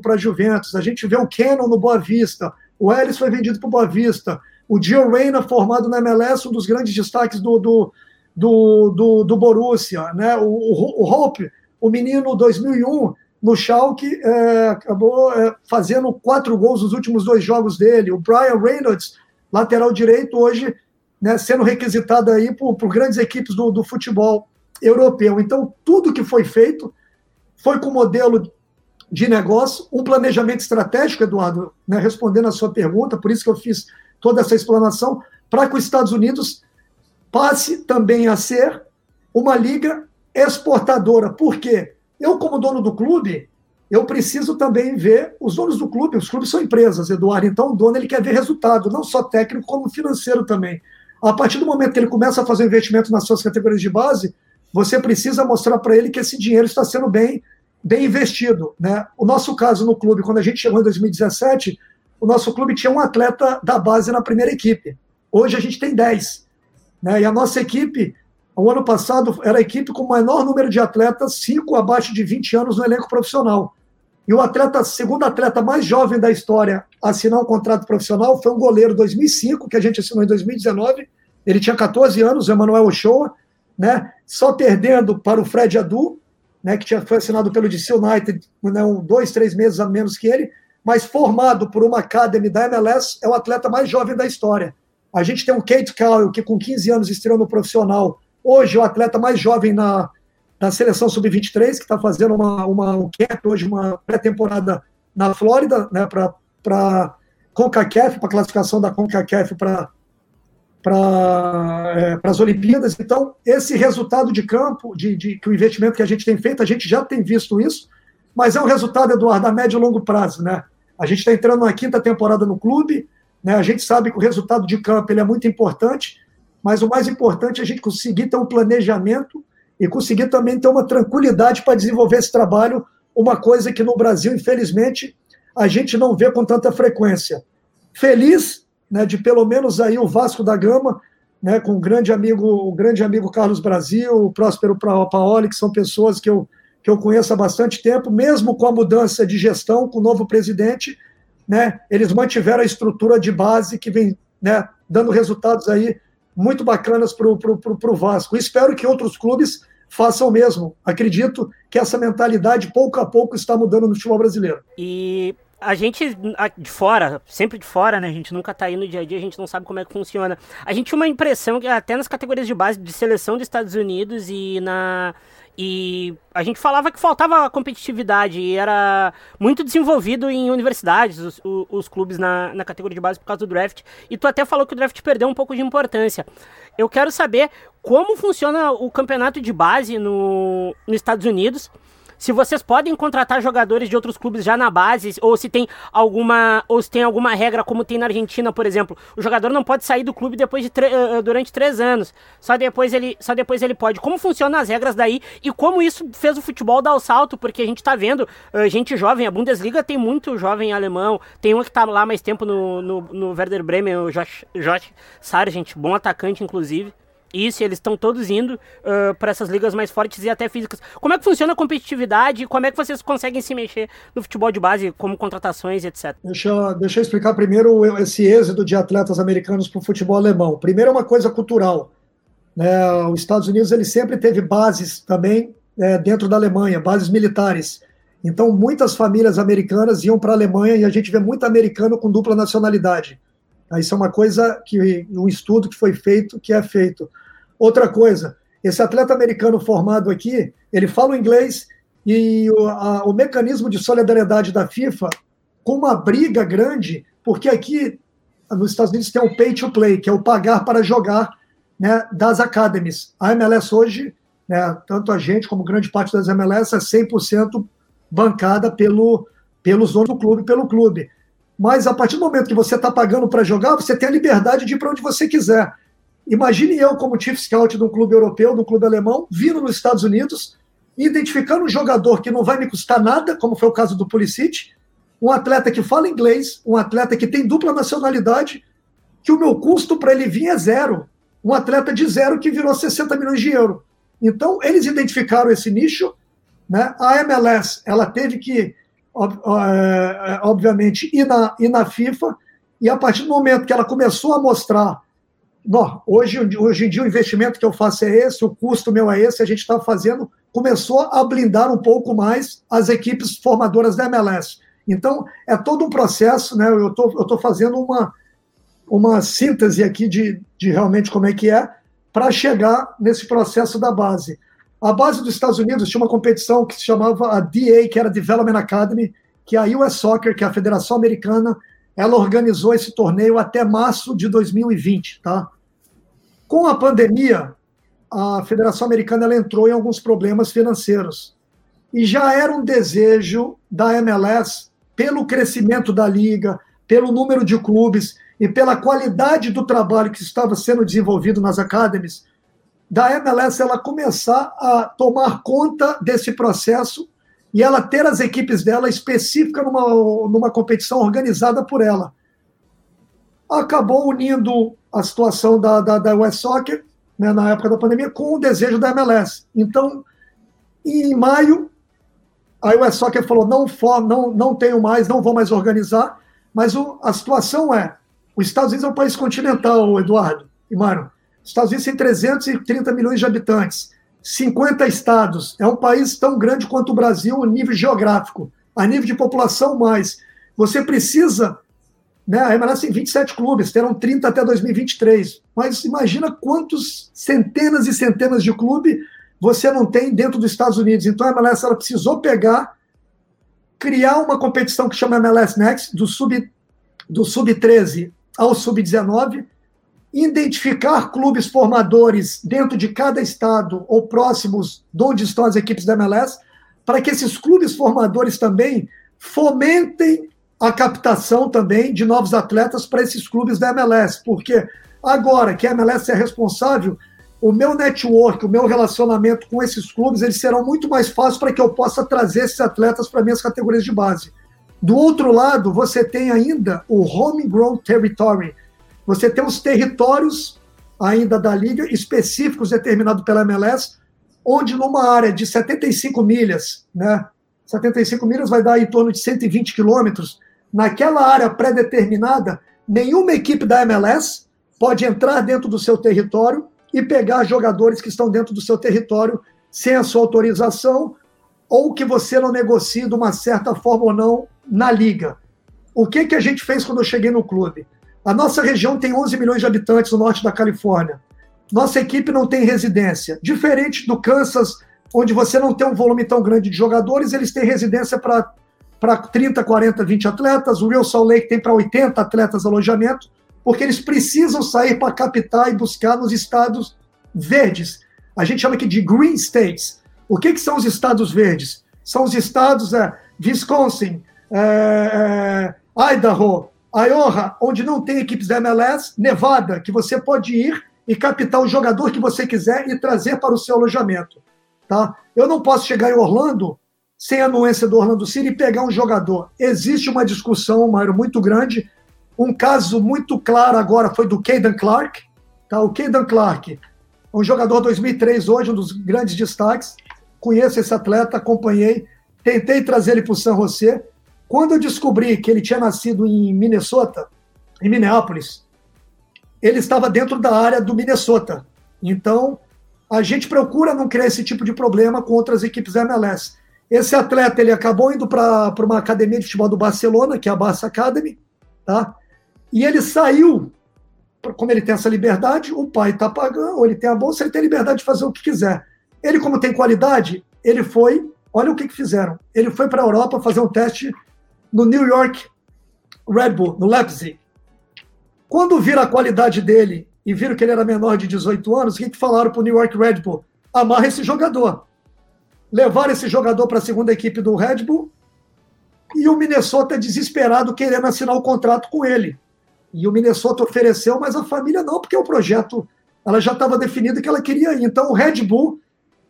para a Juventus. A gente vê o Cannon no Boa Vista. O Ellis foi vendido para o Boa Vista. O Gio Reyna, formado na MLS, um dos grandes destaques do, do, do, do, do Borussia. Né? O, o, o Hope, o menino 2001, no Schalke, é, acabou é, fazendo quatro gols nos últimos dois jogos dele. O Brian Reynolds, lateral direito, hoje né, sendo requisitado aí por, por grandes equipes do, do futebol europeu. Então, tudo que foi feito foi com modelo de negócio, um planejamento estratégico, Eduardo, né, respondendo a sua pergunta, por isso que eu fiz toda essa explanação, para que os Estados Unidos passe também a ser uma liga exportadora. Por quê? Eu, como dono do clube, eu preciso também ver os donos do clube. Os clubes são empresas, Eduardo. Então, o dono ele quer ver resultado, não só técnico, como financeiro também. A partir do momento que ele começa a fazer investimento nas suas categorias de base, você precisa mostrar para ele que esse dinheiro está sendo bem, bem investido. Né? O nosso caso no clube, quando a gente chegou em 2017, o nosso clube tinha um atleta da base na primeira equipe. Hoje a gente tem 10. Né? E a nossa equipe, o ano passado, era a equipe com o menor número de atletas, 5 abaixo de 20 anos no elenco profissional. E o atleta, segundo atleta mais jovem da história a assinar um contrato profissional foi um goleiro 2005, que a gente assinou em 2019. Ele tinha 14 anos, o Emanuel Ochoa, né? Só perdendo para o Fred Adu, né, que tinha, foi assinado pelo DC United, né, um, dois, três meses a menos que ele, mas formado por uma academy da MLS, é o atleta mais jovem da história. A gente tem o Kate Cowell, que com 15 anos estreou no profissional, hoje é o atleta mais jovem na, da seleção sub-23, que está fazendo uma, uma, um camp hoje, uma pré-temporada na Flórida, né, para CONCACAF, para classificação da CONCACAF para para é, as Olimpíadas. Então, esse resultado de campo, de, de, que o investimento que a gente tem feito, a gente já tem visto isso, mas é um resultado, Eduardo, a médio e longo prazo. Né? A gente está entrando na quinta temporada no clube, né? a gente sabe que o resultado de campo ele é muito importante, mas o mais importante é a gente conseguir ter um planejamento e conseguir também ter uma tranquilidade para desenvolver esse trabalho, uma coisa que no Brasil, infelizmente, a gente não vê com tanta frequência. Feliz né, de pelo menos aí o Vasco da Gama, né, com o grande amigo, o grande amigo Carlos Brasil, o Próspero Paoli, que são pessoas que eu, que eu conheço há bastante tempo, mesmo com a mudança de gestão, com o novo presidente, né, eles mantiveram a estrutura de base que vem né, dando resultados aí muito bacanas para o Vasco. Espero que outros clubes façam o mesmo. Acredito que essa mentalidade, pouco a pouco, está mudando no futebol brasileiro. E a gente de fora, sempre de fora, né? A gente nunca tá aí no dia a dia, a gente não sabe como é que funciona. A gente tinha uma impressão que até nas categorias de base de seleção dos Estados Unidos e na e a gente falava que faltava competitividade e era muito desenvolvido em universidades, os, os, clubes na, na categoria de base por causa do draft. E tu até falou que o draft perdeu um pouco de importância. Eu quero saber como funciona o campeonato de base no, nos Estados Unidos se vocês podem contratar jogadores de outros clubes já na base, ou se tem alguma, ou se tem alguma regra, como tem na Argentina, por exemplo. O jogador não pode sair do clube depois de uh, durante três anos. Só depois, ele, só depois ele pode. Como funcionam as regras daí e como isso fez o futebol dar o salto? Porque a gente tá vendo uh, gente jovem, a Bundesliga tem muito jovem alemão. Tem um que tá lá mais tempo no, no, no Werder Bremen, o Josh, Josh Sargent, bom atacante, inclusive. Isso, eles estão todos indo uh, para essas ligas mais fortes e até físicas. Como é que funciona a competitividade? Como é que vocês conseguem se mexer no futebol de base, como contratações, etc? Deixa, deixa eu explicar primeiro esse êxodo de atletas americanos para o futebol alemão. Primeiro é uma coisa cultural. Né? Os Estados Unidos ele sempre teve bases também é, dentro da Alemanha, bases militares. Então, muitas famílias americanas iam para a Alemanha e a gente vê muito americano com dupla nacionalidade. Isso é uma coisa que um estudo que foi feito, que é feito. Outra coisa, esse atleta americano formado aqui, ele fala inglês e o, a, o mecanismo de solidariedade da FIFA, com uma briga grande, porque aqui nos Estados Unidos tem o pay to play, que é o pagar para jogar né, das academies. A MLS hoje, né, tanto a gente como grande parte das MLS, é 100% bancada pelo, pelos donos do clube, pelo clube. Mas a partir do momento que você está pagando para jogar, você tem a liberdade de ir para onde você quiser. Imagine eu, como chief scout de um clube europeu, de um clube alemão, vindo nos Estados Unidos, identificando um jogador que não vai me custar nada, como foi o caso do Pulisic, um atleta que fala inglês, um atleta que tem dupla nacionalidade, que o meu custo para ele vir é zero. Um atleta de zero que virou 60 milhões de euros. Então, eles identificaram esse nicho. Né? A MLS ela teve que, é, obviamente, ir na, ir na FIFA, e a partir do momento que ela começou a mostrar Bom, hoje, hoje em dia o investimento que eu faço é esse, o custo meu é esse, a gente está fazendo, começou a blindar um pouco mais as equipes formadoras da MLS. Então, é todo um processo, né? Eu tô, estou tô fazendo uma, uma síntese aqui de, de realmente como é que é, para chegar nesse processo da base. A base dos Estados Unidos tinha uma competição que se chamava a DA, que era Development Academy, que a US Soccer, que é a Federação Americana, ela organizou esse torneio até março de 2020, tá? Com a pandemia, a Federação Americana ela entrou em alguns problemas financeiros. e já era um desejo da MLS pelo crescimento da liga, pelo número de clubes e pela qualidade do trabalho que estava sendo desenvolvido nas academies, da MLS ela começar a tomar conta desse processo e ela ter as equipes dela específica numa, numa competição organizada por ela. Acabou unindo a situação da, da, da West Soccer, né, na época da pandemia, com o desejo da MLS. Então, em maio, a West Soccer falou: não, for, não, não tenho mais, não vou mais organizar. Mas o, a situação é: os Estados Unidos é um país continental, Eduardo e Mário. Os Estados Unidos tem 330 milhões de habitantes, 50 estados. É um país tão grande quanto o Brasil, a nível geográfico, a nível de população, mais. Você precisa. Né, a MLS tem 27 clubes, terão 30 até 2023. Mas imagina quantos centenas e centenas de clubes você não tem dentro dos Estados Unidos. Então a MLS ela precisou pegar, criar uma competição que chama MLS Next, do sub do sub-13 ao sub-19, identificar clubes formadores dentro de cada estado ou próximos de onde estão as equipes da MLS, para que esses clubes formadores também fomentem a captação também de novos atletas para esses clubes da MLS, porque agora que a MLS é responsável, o meu network, o meu relacionamento com esses clubes, eles serão muito mais fáceis para que eu possa trazer esses atletas para minhas categorias de base. Do outro lado, você tem ainda o homegrown territory, você tem os territórios ainda da liga específicos determinados pela MLS, onde numa área de 75 milhas, né? 75 milhas vai dar em torno de 120 quilômetros. Naquela área pré-determinada, nenhuma equipe da MLS pode entrar dentro do seu território e pegar jogadores que estão dentro do seu território sem a sua autorização ou que você não negocie de uma certa forma ou não na liga. O que, que a gente fez quando eu cheguei no clube? A nossa região tem 11 milhões de habitantes no norte da Califórnia. Nossa equipe não tem residência. Diferente do Kansas, onde você não tem um volume tão grande de jogadores, eles têm residência para 30, 40, 20 atletas. O Real Salt Lake tem para 80 atletas alojamento, porque eles precisam sair para captar e buscar nos estados verdes. A gente chama aqui de green states. O que, que são os estados verdes? São os estados é, Wisconsin, é, é, Idaho, Iowa, onde não tem equipes da MLS, Nevada, que você pode ir e captar o jogador que você quiser e trazer para o seu alojamento. Tá? Eu não posso chegar em Orlando sem a anuência do Orlando City e pegar um jogador. Existe uma discussão, Mário, muito grande. Um caso muito claro agora foi do Caden Clark. Tá? O Caden Clark, um jogador 2003 hoje, um dos grandes destaques. Conheço esse atleta, acompanhei. Tentei trazer ele para o San José. Quando eu descobri que ele tinha nascido em Minnesota, em Minneapolis, ele estava dentro da área do Minnesota. Então, a gente procura não criar esse tipo de problema com outras equipes MLS. Esse atleta ele acabou indo para uma academia de futebol do Barcelona, que é a Barça Academy, tá? E ele saiu, como ele tem essa liberdade, o pai está pagando, ou ele tem a bolsa, ele tem liberdade de fazer o que quiser. Ele, como tem qualidade, ele foi, olha o que, que fizeram. Ele foi para a Europa fazer um teste no New York Red Bull, no Leipzig. Quando viram a qualidade dele e viram que ele era menor de 18 anos, o que, que falaram para o New York Red Bull? Amarra esse jogador. Levaram esse jogador para a segunda equipe do Red Bull e o Minnesota desesperado querendo assinar o contrato com ele. E o Minnesota ofereceu, mas a família não, porque o projeto ela já estava definido que ela queria ir. Então o Red Bull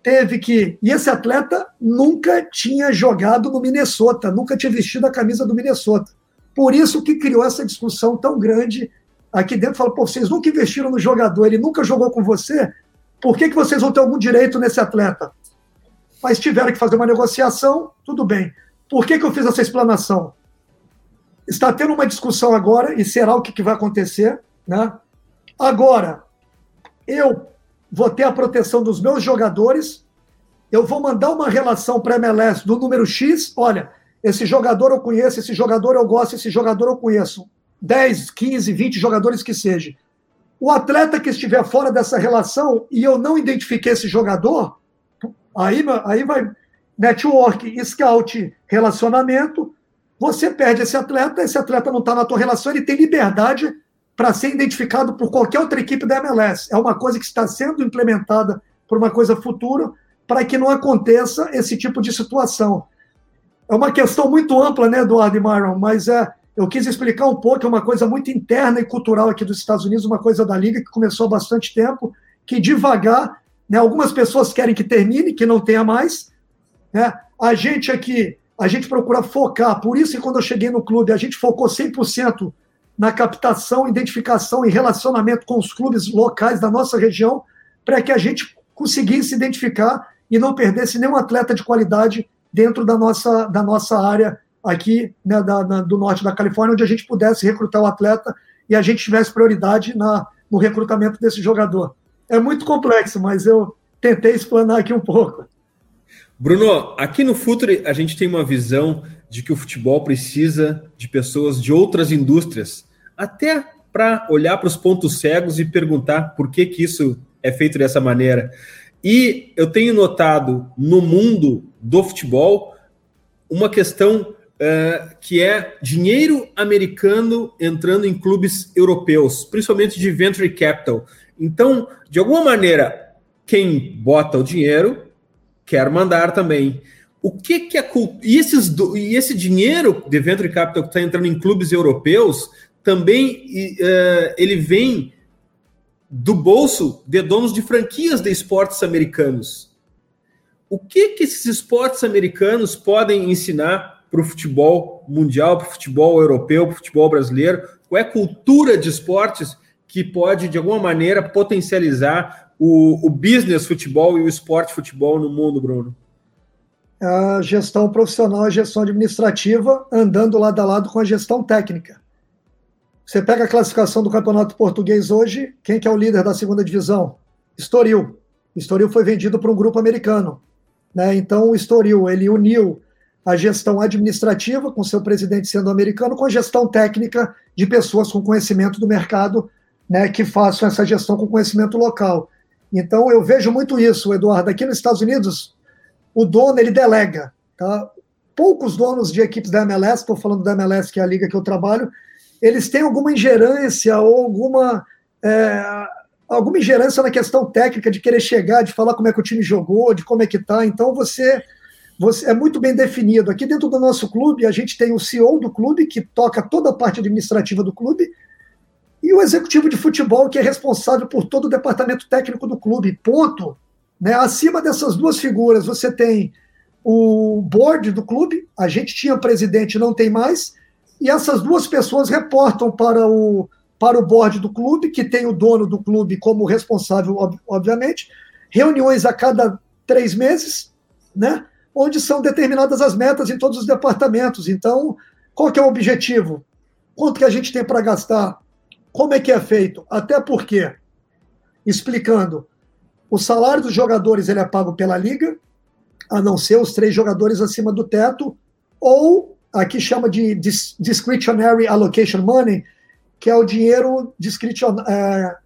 teve que. E esse atleta nunca tinha jogado no Minnesota, nunca tinha vestido a camisa do Minnesota. Por isso que criou essa discussão tão grande aqui dentro. Fala, pô, vocês nunca investiram no jogador, ele nunca jogou com você, por que, que vocês vão ter algum direito nesse atleta? Mas tiveram que fazer uma negociação, tudo bem. Por que, que eu fiz essa explanação? Está tendo uma discussão agora, e será o que, que vai acontecer. Né? Agora, eu vou ter a proteção dos meus jogadores, eu vou mandar uma relação para MLS do número X, olha, esse jogador eu conheço, esse jogador eu gosto, esse jogador eu conheço. 10, 15, 20 jogadores que seja. O atleta que estiver fora dessa relação e eu não identifiquei esse jogador, aí, aí vai network, scout, relacionamento, você perde esse atleta, esse atleta não está na tua relação, ele tem liberdade para ser identificado por qualquer outra equipe da MLS. É uma coisa que está sendo implementada por uma coisa futura. para que não aconteça esse tipo de situação. É uma questão muito ampla, né, Eduardo e Myron, mas é, eu quis explicar um pouco, é uma coisa muito interna e cultural aqui dos Estados Unidos, uma coisa da Liga que começou há bastante tempo, que devagar, né, algumas pessoas querem que termine, que não tenha mais. Né? A gente aqui, a gente procura focar, por isso que quando eu cheguei no clube, a gente focou 100% na captação, identificação e relacionamento com os clubes locais da nossa região, para que a gente conseguisse identificar e não perdesse nenhum atleta de qualidade dentro da nossa, da nossa área aqui né, da, da, do norte da Califórnia, onde a gente pudesse recrutar o atleta e a gente tivesse prioridade na, no recrutamento desse jogador. É muito complexo, mas eu tentei explanar aqui um pouco. Bruno, aqui no Futre a gente tem uma visão de que o futebol precisa de pessoas de outras indústrias, até para olhar para os pontos cegos e perguntar por que, que isso é feito dessa maneira. E eu tenho notado no mundo do futebol uma questão uh, que é dinheiro americano entrando em clubes europeus, principalmente de venture capital. Então, de alguma maneira, quem bota o dinheiro quer mandar também. O que, que é e, esses, e esse dinheiro de venture capital que está entrando em clubes europeus também uh, ele vem do bolso de donos de franquias de esportes americanos. O que, que esses esportes americanos podem ensinar para o futebol mundial, para o futebol europeu, para o futebol brasileiro? Qual é a cultura de esportes que pode, de alguma maneira, potencializar o, o business futebol e o esporte futebol no mundo, Bruno? A gestão profissional, a gestão administrativa, andando lado a lado com a gestão técnica. Você pega a classificação do Campeonato Português hoje, quem que é o líder da segunda divisão? Estoril. Estoril foi vendido para um grupo americano. Né? Então, o Estoril ele uniu a gestão administrativa, com seu presidente sendo americano, com a gestão técnica de pessoas com conhecimento do mercado, né, que façam essa gestão com conhecimento local. Então, eu vejo muito isso, Eduardo. Aqui nos Estados Unidos, o dono ele delega. Tá? Poucos donos de equipes da MLS, estou falando da MLS, que é a liga que eu trabalho, eles têm alguma ingerência ou alguma, é, alguma ingerência na questão técnica de querer chegar, de falar como é que o time jogou, de como é que está. Então você, você é muito bem definido. Aqui dentro do nosso clube, a gente tem o CEO do clube, que toca toda a parte administrativa do clube, e o executivo de futebol, que é responsável por todo o departamento técnico do clube. Ponto. Né? Acima dessas duas figuras, você tem o board do clube, a gente tinha presidente, não tem mais, e essas duas pessoas reportam para o, para o board do clube, que tem o dono do clube como responsável, obviamente, reuniões a cada três meses, né? onde são determinadas as metas em todos os departamentos. Então, qual que é o objetivo? Quanto que a gente tem para gastar? Como é que é feito? Até porque, explicando, o salário dos jogadores ele é pago pela liga, a não ser os três jogadores acima do teto, ou aqui chama de discretionary allocation money, que é o dinheiro discretion, é,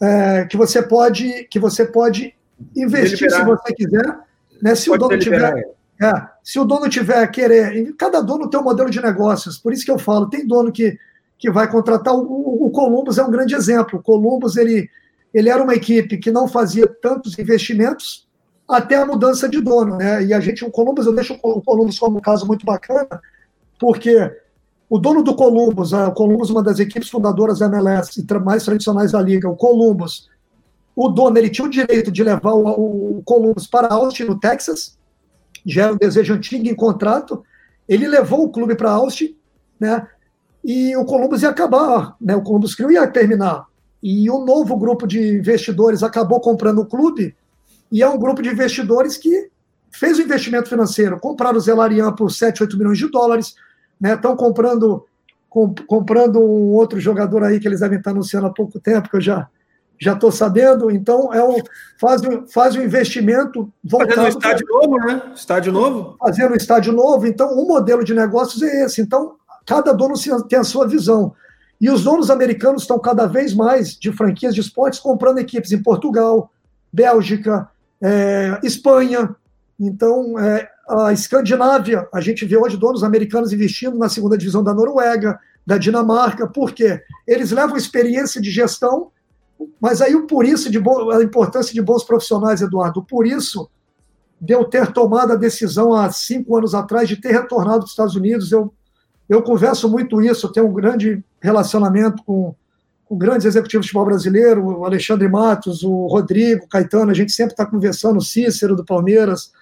é, que você pode que você pode investir se você quiser, né? Se pode o dono tiver é, se o dono tiver querer, cada dono tem um modelo de negócios, por isso que eu falo, tem dono que, que vai contratar, o, o Columbus é um grande exemplo, o Columbus, ele, ele era uma equipe que não fazia tantos investimentos até a mudança de dono, né? E a gente, o Columbus, eu deixo o Columbus como um caso muito bacana, porque o dono do Columbus, o Columbus, uma das equipes fundadoras da MLS e mais tradicionais da liga, o Columbus, o dono ele tinha o direito de levar o, o Columbus para Austin, no Texas, já era um desejo antigo em contrato. Ele levou o clube para Austin, né? E o Columbus ia acabar, né? O Columbus Crew ia terminar e um novo grupo de investidores acabou comprando o clube, e é um grupo de investidores que fez o investimento financeiro, compraram o Zelarian por 7, 8 milhões de dólares, estão né, comprando com, comprando um outro jogador aí que eles devem estar anunciando há pouco tempo, que eu já já estou sabendo, então é um, faz, faz um investimento voltado... Fazendo um estádio pra, novo, né? Estádio novo. Fazendo um estádio novo, então o modelo de negócios é esse, então cada dono tem a sua visão. E os donos americanos estão cada vez mais de franquias de esportes comprando equipes em Portugal, Bélgica, é, Espanha. Então, é, a Escandinávia, a gente vê hoje donos americanos investindo na segunda divisão da Noruega, da Dinamarca, por quê? Eles levam experiência de gestão, mas aí o por isso de a importância de bons profissionais, Eduardo, por isso de eu ter tomado a decisão há cinco anos atrás de ter retornado dos Estados Unidos. Eu, eu converso muito isso, tenho um grande relacionamento com, com grandes executivos de futebol brasileiro, o Alexandre Matos, o Rodrigo, o Caetano, a gente sempre está conversando, o Cícero do Palmeiras,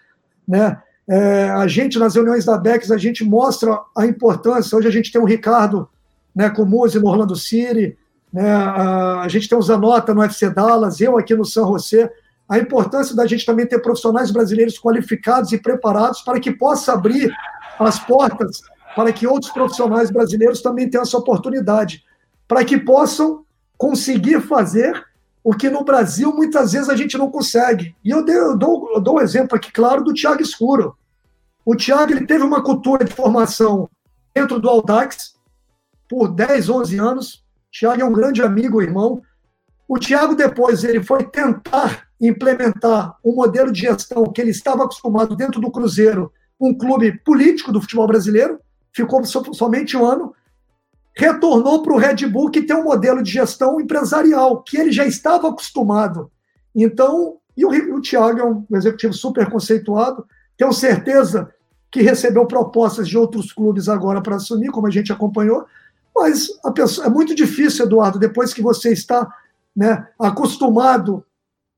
né? É, a gente, nas reuniões da BEX, a gente mostra a importância. Hoje a gente tem o Ricardo né, com Muse no Orlando City, né, a, a, gente tem o Zanota no FC Dallas, eu aqui no San José. A importância da gente também ter profissionais brasileiros qualificados e preparados para que possa abrir as portas para que outros profissionais brasileiros também tenham essa oportunidade, para que possam conseguir fazer o que no Brasil muitas vezes a gente não consegue. E eu, eu, dou, eu dou um exemplo aqui, claro, do Thiago Escuro. O Thiago ele teve uma cultura de formação dentro do Aldax por 10, 11 anos. O Thiago é um grande amigo, irmão. O Thiago depois ele foi tentar implementar um modelo de gestão que ele estava acostumado dentro do Cruzeiro, um clube político do futebol brasileiro, ficou somente um ano, retornou para o Red Bull, que tem um modelo de gestão empresarial, que ele já estava acostumado. Então, e o, o Thiago é um executivo super conceituado, tenho certeza que recebeu propostas de outros clubes agora para assumir, como a gente acompanhou, mas pessoa, é muito difícil, Eduardo, depois que você está né, acostumado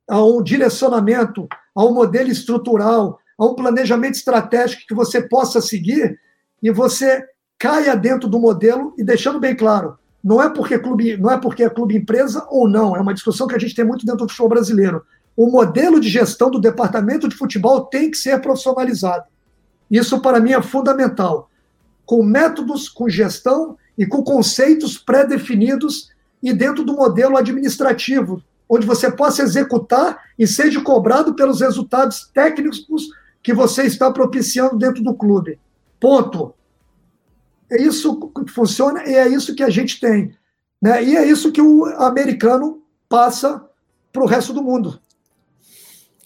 a um direcionamento, a um modelo estrutural, a um planejamento estratégico que você possa seguir, e você caia dentro do modelo e deixando bem claro, não é porque clube, não é porque é clube empresa ou não, é uma discussão que a gente tem muito dentro do futebol brasileiro. O modelo de gestão do departamento de futebol tem que ser profissionalizado. Isso para mim é fundamental. Com métodos, com gestão e com conceitos pré-definidos e dentro do modelo administrativo, onde você possa executar e seja cobrado pelos resultados técnicos que você está propiciando dentro do clube. Ponto. É isso que funciona e é isso que a gente tem. Né? E é isso que o americano passa para o resto do mundo.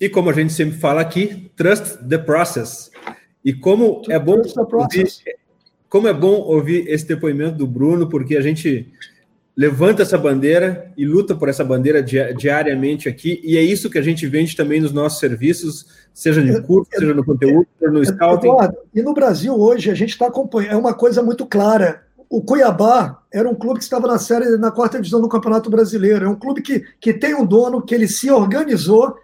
E como a gente sempre fala aqui, trust the process. E como é bom ouvir, como é bom ouvir esse depoimento do Bruno, porque a gente levanta essa bandeira e luta por essa bandeira diariamente aqui, e é isso que a gente vende também nos nossos serviços, seja de curso, seja no conteúdo, seja no scouting. Eduardo, e no Brasil hoje a gente está acompanhando, é uma coisa muito clara. O Cuiabá era um clube que estava na série, na quarta divisão do Campeonato Brasileiro. É um clube que, que tem um dono, que ele se organizou,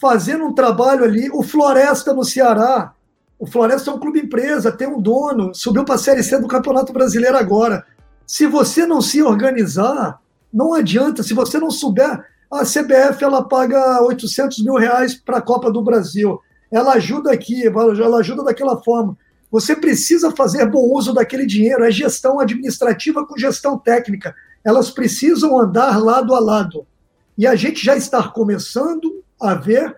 fazendo um trabalho ali. O Floresta no Ceará, o Floresta é um clube empresa, tem um dono, subiu para a Série C do Campeonato Brasileiro agora. Se você não se organizar, não adianta. Se você não souber, a CBF ela paga 800 mil reais para a Copa do Brasil. Ela ajuda aqui, ela ajuda daquela forma. Você precisa fazer bom uso daquele dinheiro. É gestão administrativa com gestão técnica. Elas precisam andar lado a lado. E a gente já está começando a ver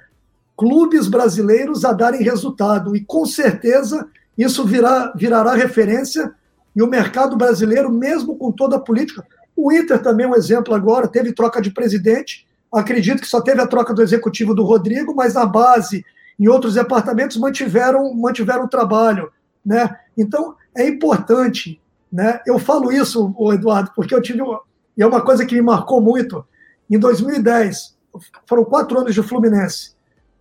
clubes brasileiros a darem resultado. E com certeza isso virá, virará referência e o mercado brasileiro, mesmo com toda a política, o Inter também é um exemplo agora, teve troca de presidente, acredito que só teve a troca do executivo do Rodrigo, mas na base, em outros departamentos, mantiveram, mantiveram o trabalho. Né? Então, é importante. Né? Eu falo isso, Eduardo, porque eu tive. E é uma coisa que me marcou muito. Em 2010, foram quatro anos de Fluminense.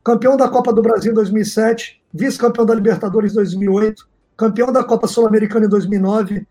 Campeão da Copa do Brasil em 2007, vice-campeão da Libertadores em 2008, campeão da Copa Sul-Americana em 2009,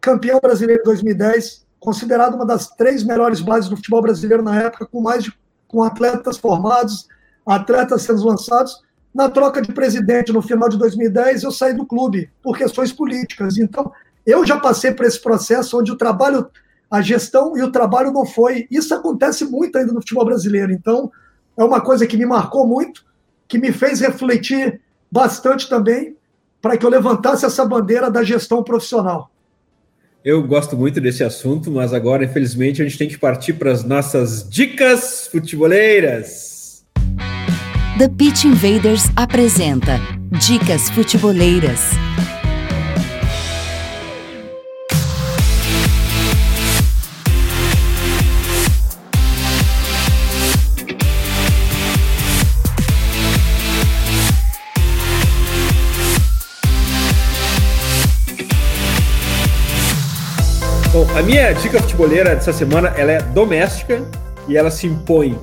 campeão brasileiro em 2010, considerado uma das três melhores bases do futebol brasileiro na época, com mais de, com atletas formados, atletas sendo lançados. Na troca de presidente no final de 2010, eu saí do clube por questões políticas. Então, eu já passei por esse processo onde o trabalho, a gestão e o trabalho não foi. Isso acontece muito ainda no futebol brasileiro. Então, é uma coisa que me marcou muito, que me fez refletir bastante também para que eu levantasse essa bandeira da gestão profissional. Eu gosto muito desse assunto, mas agora, infelizmente, a gente tem que partir para as nossas dicas futeboleiras. The Pitch Invaders apresenta Dicas Futeboleiras. A minha dica futebolera dessa semana ela é doméstica e ela se impõe.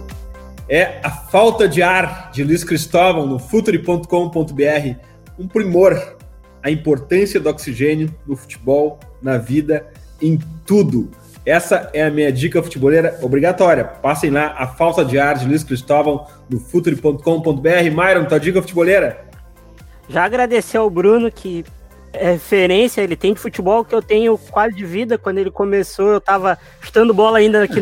é a falta de ar de Luiz Cristóvão no futuri.com.br, um primor, a importância do oxigênio no futebol, na vida, em tudo. Essa é a minha dica futeboleira obrigatória. Passem lá a falta de ar de Luiz Cristóvão no futuri.com.br. Myron, tua dica futeboleira? Já agradecer ao Bruno que referência ele tem de futebol que eu tenho quase de vida. Quando ele começou, eu tava chutando bola ainda aqui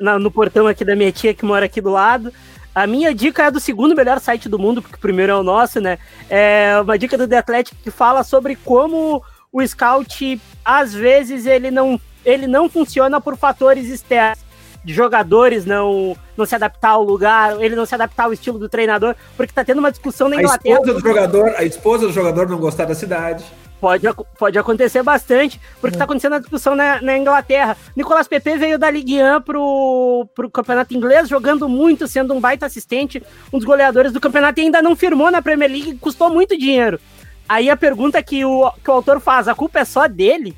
na, no portão aqui da minha tia que mora aqui do lado. A minha dica é do segundo melhor site do mundo, porque o primeiro é o nosso, né? É uma dica do The Athletic que fala sobre como o scout, às vezes, ele não, ele não funciona por fatores externos de jogadores não, não se adaptar ao lugar, ele não se adaptar ao estilo do treinador, porque tá tendo uma discussão na Inglaterra. A esposa do jogador, a esposa do jogador não gostar da cidade. Pode, pode acontecer bastante, porque está é. acontecendo a discussão na, na, Inglaterra. Nicolas Pepe veio da Ligue 1 pro, pro campeonato inglês, jogando muito, sendo um baita assistente, um dos goleadores do campeonato, e ainda não firmou na Premier League, custou muito dinheiro. Aí a pergunta que o, que o autor faz, a culpa é só dele?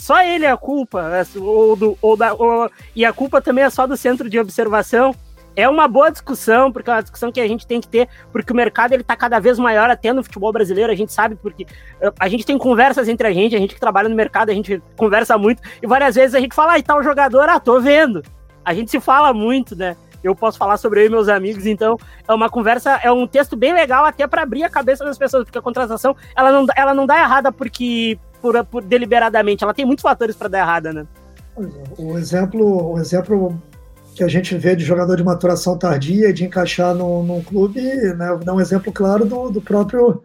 Só ele é a culpa, é, ou do, ou da, ou, e a culpa também é só do centro de observação. É uma boa discussão, porque é uma discussão que a gente tem que ter, porque o mercado ele tá cada vez maior até no futebol brasileiro, a gente sabe, porque eh, a gente tem conversas entre a gente, a gente que trabalha no mercado, a gente conversa muito, e várias vezes a gente fala, ah, tal jogador, ah, tô vendo. A gente se fala muito, né? Eu posso falar sobre eu e meus amigos, então é uma conversa, é um texto bem legal até para abrir a cabeça das pessoas, porque a contratação, ela não, ela não dá errada porque por, por deliberadamente. Ela tem muitos fatores para dar errada, né? O exemplo, o exemplo que a gente vê de jogador de maturação tardia de encaixar num clube, né, dá um exemplo claro do, do próprio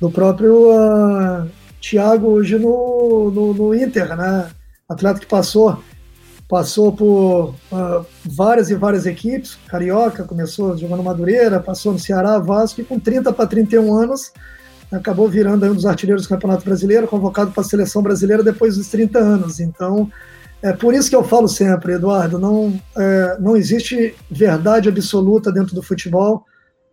do próprio uh, Thiago hoje no, no, no, Inter, né? Atleta que passou passou por uh, várias e várias equipes, Carioca, começou jogando Madureira, passou no Ceará, Vasco, e com 30 para 31 anos acabou virando um dos artilheiros do Campeonato Brasileiro, convocado para a seleção brasileira depois dos 30 anos. Então, é por isso que eu falo sempre, Eduardo, não, é, não existe verdade absoluta dentro do futebol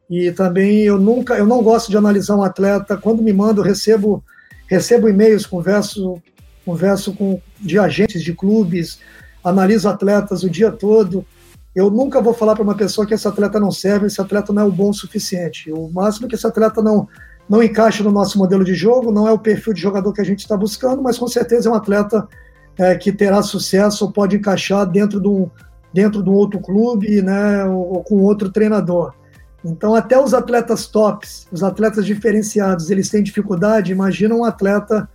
e também eu nunca, eu não gosto de analisar um atleta. Quando me mando, recebo, recebo e-mails, converso, converso com de agentes de clubes, analiso atletas o dia todo. Eu nunca vou falar para uma pessoa que esse atleta não serve, esse atleta não é o bom o suficiente. O máximo que esse atleta não não encaixa no nosso modelo de jogo, não é o perfil de jogador que a gente está buscando, mas com certeza é um atleta é, que terá sucesso ou pode encaixar dentro de um, dentro de um outro clube né, ou, ou, com outro treinador. Então, até os atletas tops, os atletas diferenciados, eles têm dificuldade. Imagina um atleta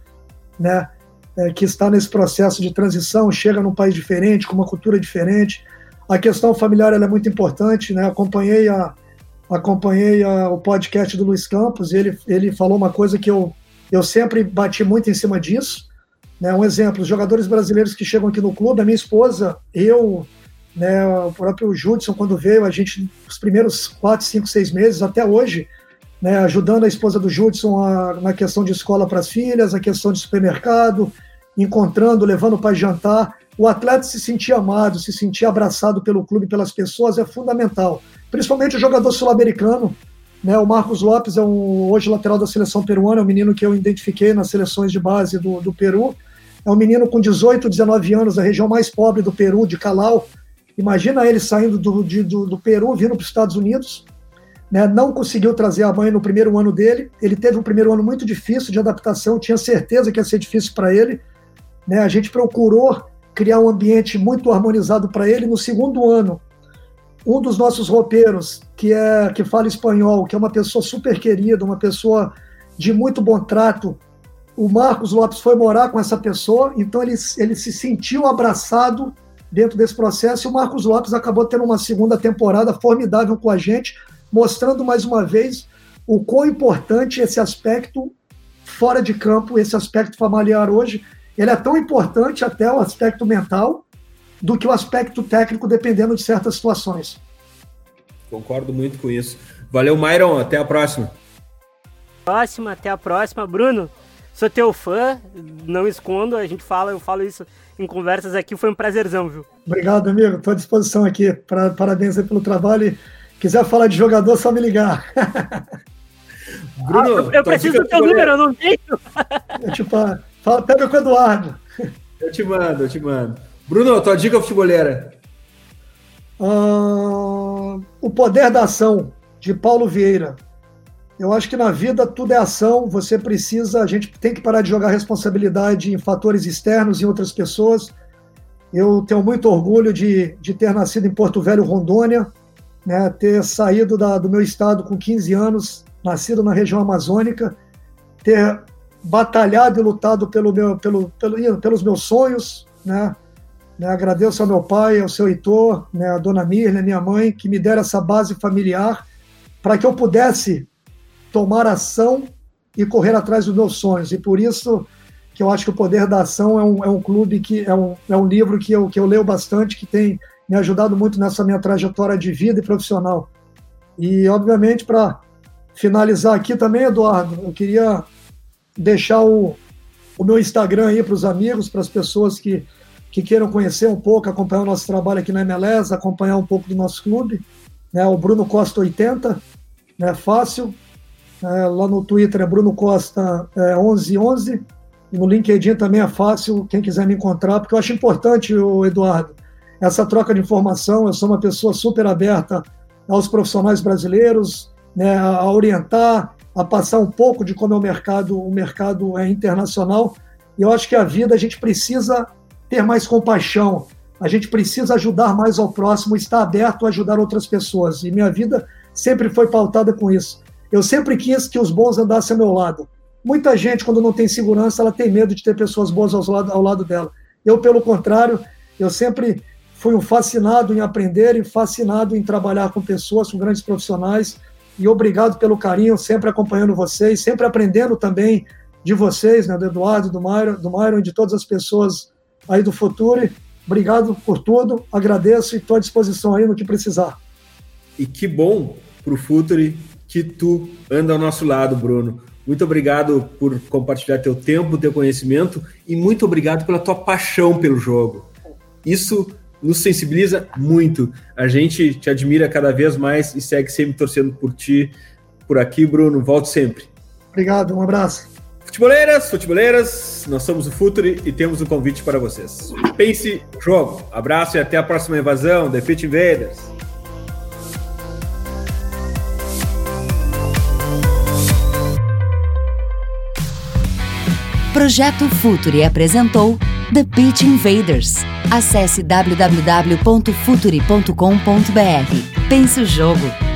né, é, que está nesse processo de transição, chega num país diferente, com uma cultura diferente. A questão familiar é muito importante. Né? Acompanhei a, acompanhei a, o podcast do Luiz Campos, ele, ele falou uma coisa que eu, eu sempre bati muito em cima disso. Né? Um exemplo, os jogadores brasileiros que chegam aqui no clube, a minha esposa, eu, né, o próprio Judson, quando veio, a gente, os primeiros quatro, cinco, seis meses, até hoje, né, ajudando a esposa do Judson a, na questão de escola para as filhas, a questão de supermercado, encontrando, levando para jantar. O atleta se sentir amado, se sentir abraçado pelo clube, pelas pessoas, é fundamental principalmente o jogador sul-americano. Né, o Marcos Lopes é um, hoje lateral da seleção peruana, é um menino que eu identifiquei nas seleções de base do, do Peru. É um menino com 18, 19 anos, da região mais pobre do Peru, de Calau. Imagina ele saindo do, de, do, do Peru, vindo para os Estados Unidos. Né, não conseguiu trazer a mãe no primeiro ano dele. Ele teve um primeiro ano muito difícil de adaptação, tinha certeza que ia ser difícil para ele. Né, a gente procurou criar um ambiente muito harmonizado para ele. No segundo ano, um dos nossos roupeiros, que é que fala espanhol, que é uma pessoa super querida, uma pessoa de muito bom trato, o Marcos Lopes foi morar com essa pessoa, então ele, ele se sentiu abraçado dentro desse processo e o Marcos Lopes acabou tendo uma segunda temporada formidável com a gente, mostrando mais uma vez o quão importante esse aspecto fora de campo, esse aspecto familiar hoje, ele é tão importante até o aspecto mental, do que o aspecto técnico, dependendo de certas situações. Concordo muito com isso. Valeu, Myron. Até a próxima. Próxima, até a próxima. Bruno, sou teu fã, não escondo, a gente fala, eu falo isso em conversas aqui, foi um prazerzão, viu? Obrigado, amigo. Estou à disposição aqui. Pra, parabéns pelo trabalho. E quiser falar de jogador, só me ligar. Bruno, ah, eu, eu preciso do teu número, eu não tenho. É, tipo, fala, pega com o Eduardo. Eu te mando, eu te mando. Bruno, tua dica futebolera. Uh, o Poder da Ação, de Paulo Vieira. Eu acho que na vida tudo é ação, você precisa, a gente tem que parar de jogar responsabilidade em fatores externos, em outras pessoas. Eu tenho muito orgulho de, de ter nascido em Porto Velho, Rondônia, né, ter saído da, do meu estado com 15 anos, nascido na região amazônica, ter batalhado e lutado pelo meu, pelo, pelo, pelos meus sonhos, né, né, agradeço ao meu pai, ao seu Heitor, né, a dona Mirna, minha mãe, que me deram essa base familiar para que eu pudesse tomar ação e correr atrás dos meus sonhos. E por isso que eu acho que o Poder da Ação é um, é um clube que é um, é um livro que eu, que eu leio bastante, que tem me ajudado muito nessa minha trajetória de vida e profissional. E, obviamente, para finalizar aqui também, Eduardo, eu queria deixar o, o meu Instagram aí para os amigos, para as pessoas que que queiram conhecer um pouco, acompanhar o nosso trabalho aqui na MLS, acompanhar um pouco do nosso clube, né, o Bruno Costa 80, né, fácil. É, lá no Twitter é Bruno Costa é, 1111 e no LinkedIn também é fácil, quem quiser me encontrar, porque eu acho importante, o Eduardo, essa troca de informação. Eu sou uma pessoa super aberta aos profissionais brasileiros, né, a orientar, a passar um pouco de como é o mercado, o mercado é internacional. E eu acho que a vida a gente precisa ter mais compaixão, a gente precisa ajudar mais ao próximo, estar aberto a ajudar outras pessoas. E minha vida sempre foi pautada com isso. Eu sempre quis que os bons andassem ao meu lado. Muita gente, quando não tem segurança, ela tem medo de ter pessoas boas ao lado, ao lado dela. Eu, pelo contrário, eu sempre fui um fascinado em aprender e fascinado em trabalhar com pessoas, com grandes profissionais. E obrigado pelo carinho, sempre acompanhando vocês, sempre aprendendo também de vocês, né, do Eduardo, do Myron, do Myron de todas as pessoas aí do Futuri. Obrigado por tudo, agradeço e estou à disposição aí no que precisar. E que bom para o Futuri que tu anda ao nosso lado, Bruno. Muito obrigado por compartilhar teu tempo, teu conhecimento e muito obrigado pela tua paixão pelo jogo. Isso nos sensibiliza muito. A gente te admira cada vez mais e segue sempre torcendo por ti por aqui, Bruno. Volte sempre. Obrigado, um abraço. Futeboleiras, futeboleiras, nós somos o Futuri e temos um convite para vocês. Pense jogo. Abraço e até a próxima invasão. The Fit Invaders. Projeto Futuri apresentou The Pitch Invaders. Acesse www.futuri.com.br. Pense o jogo.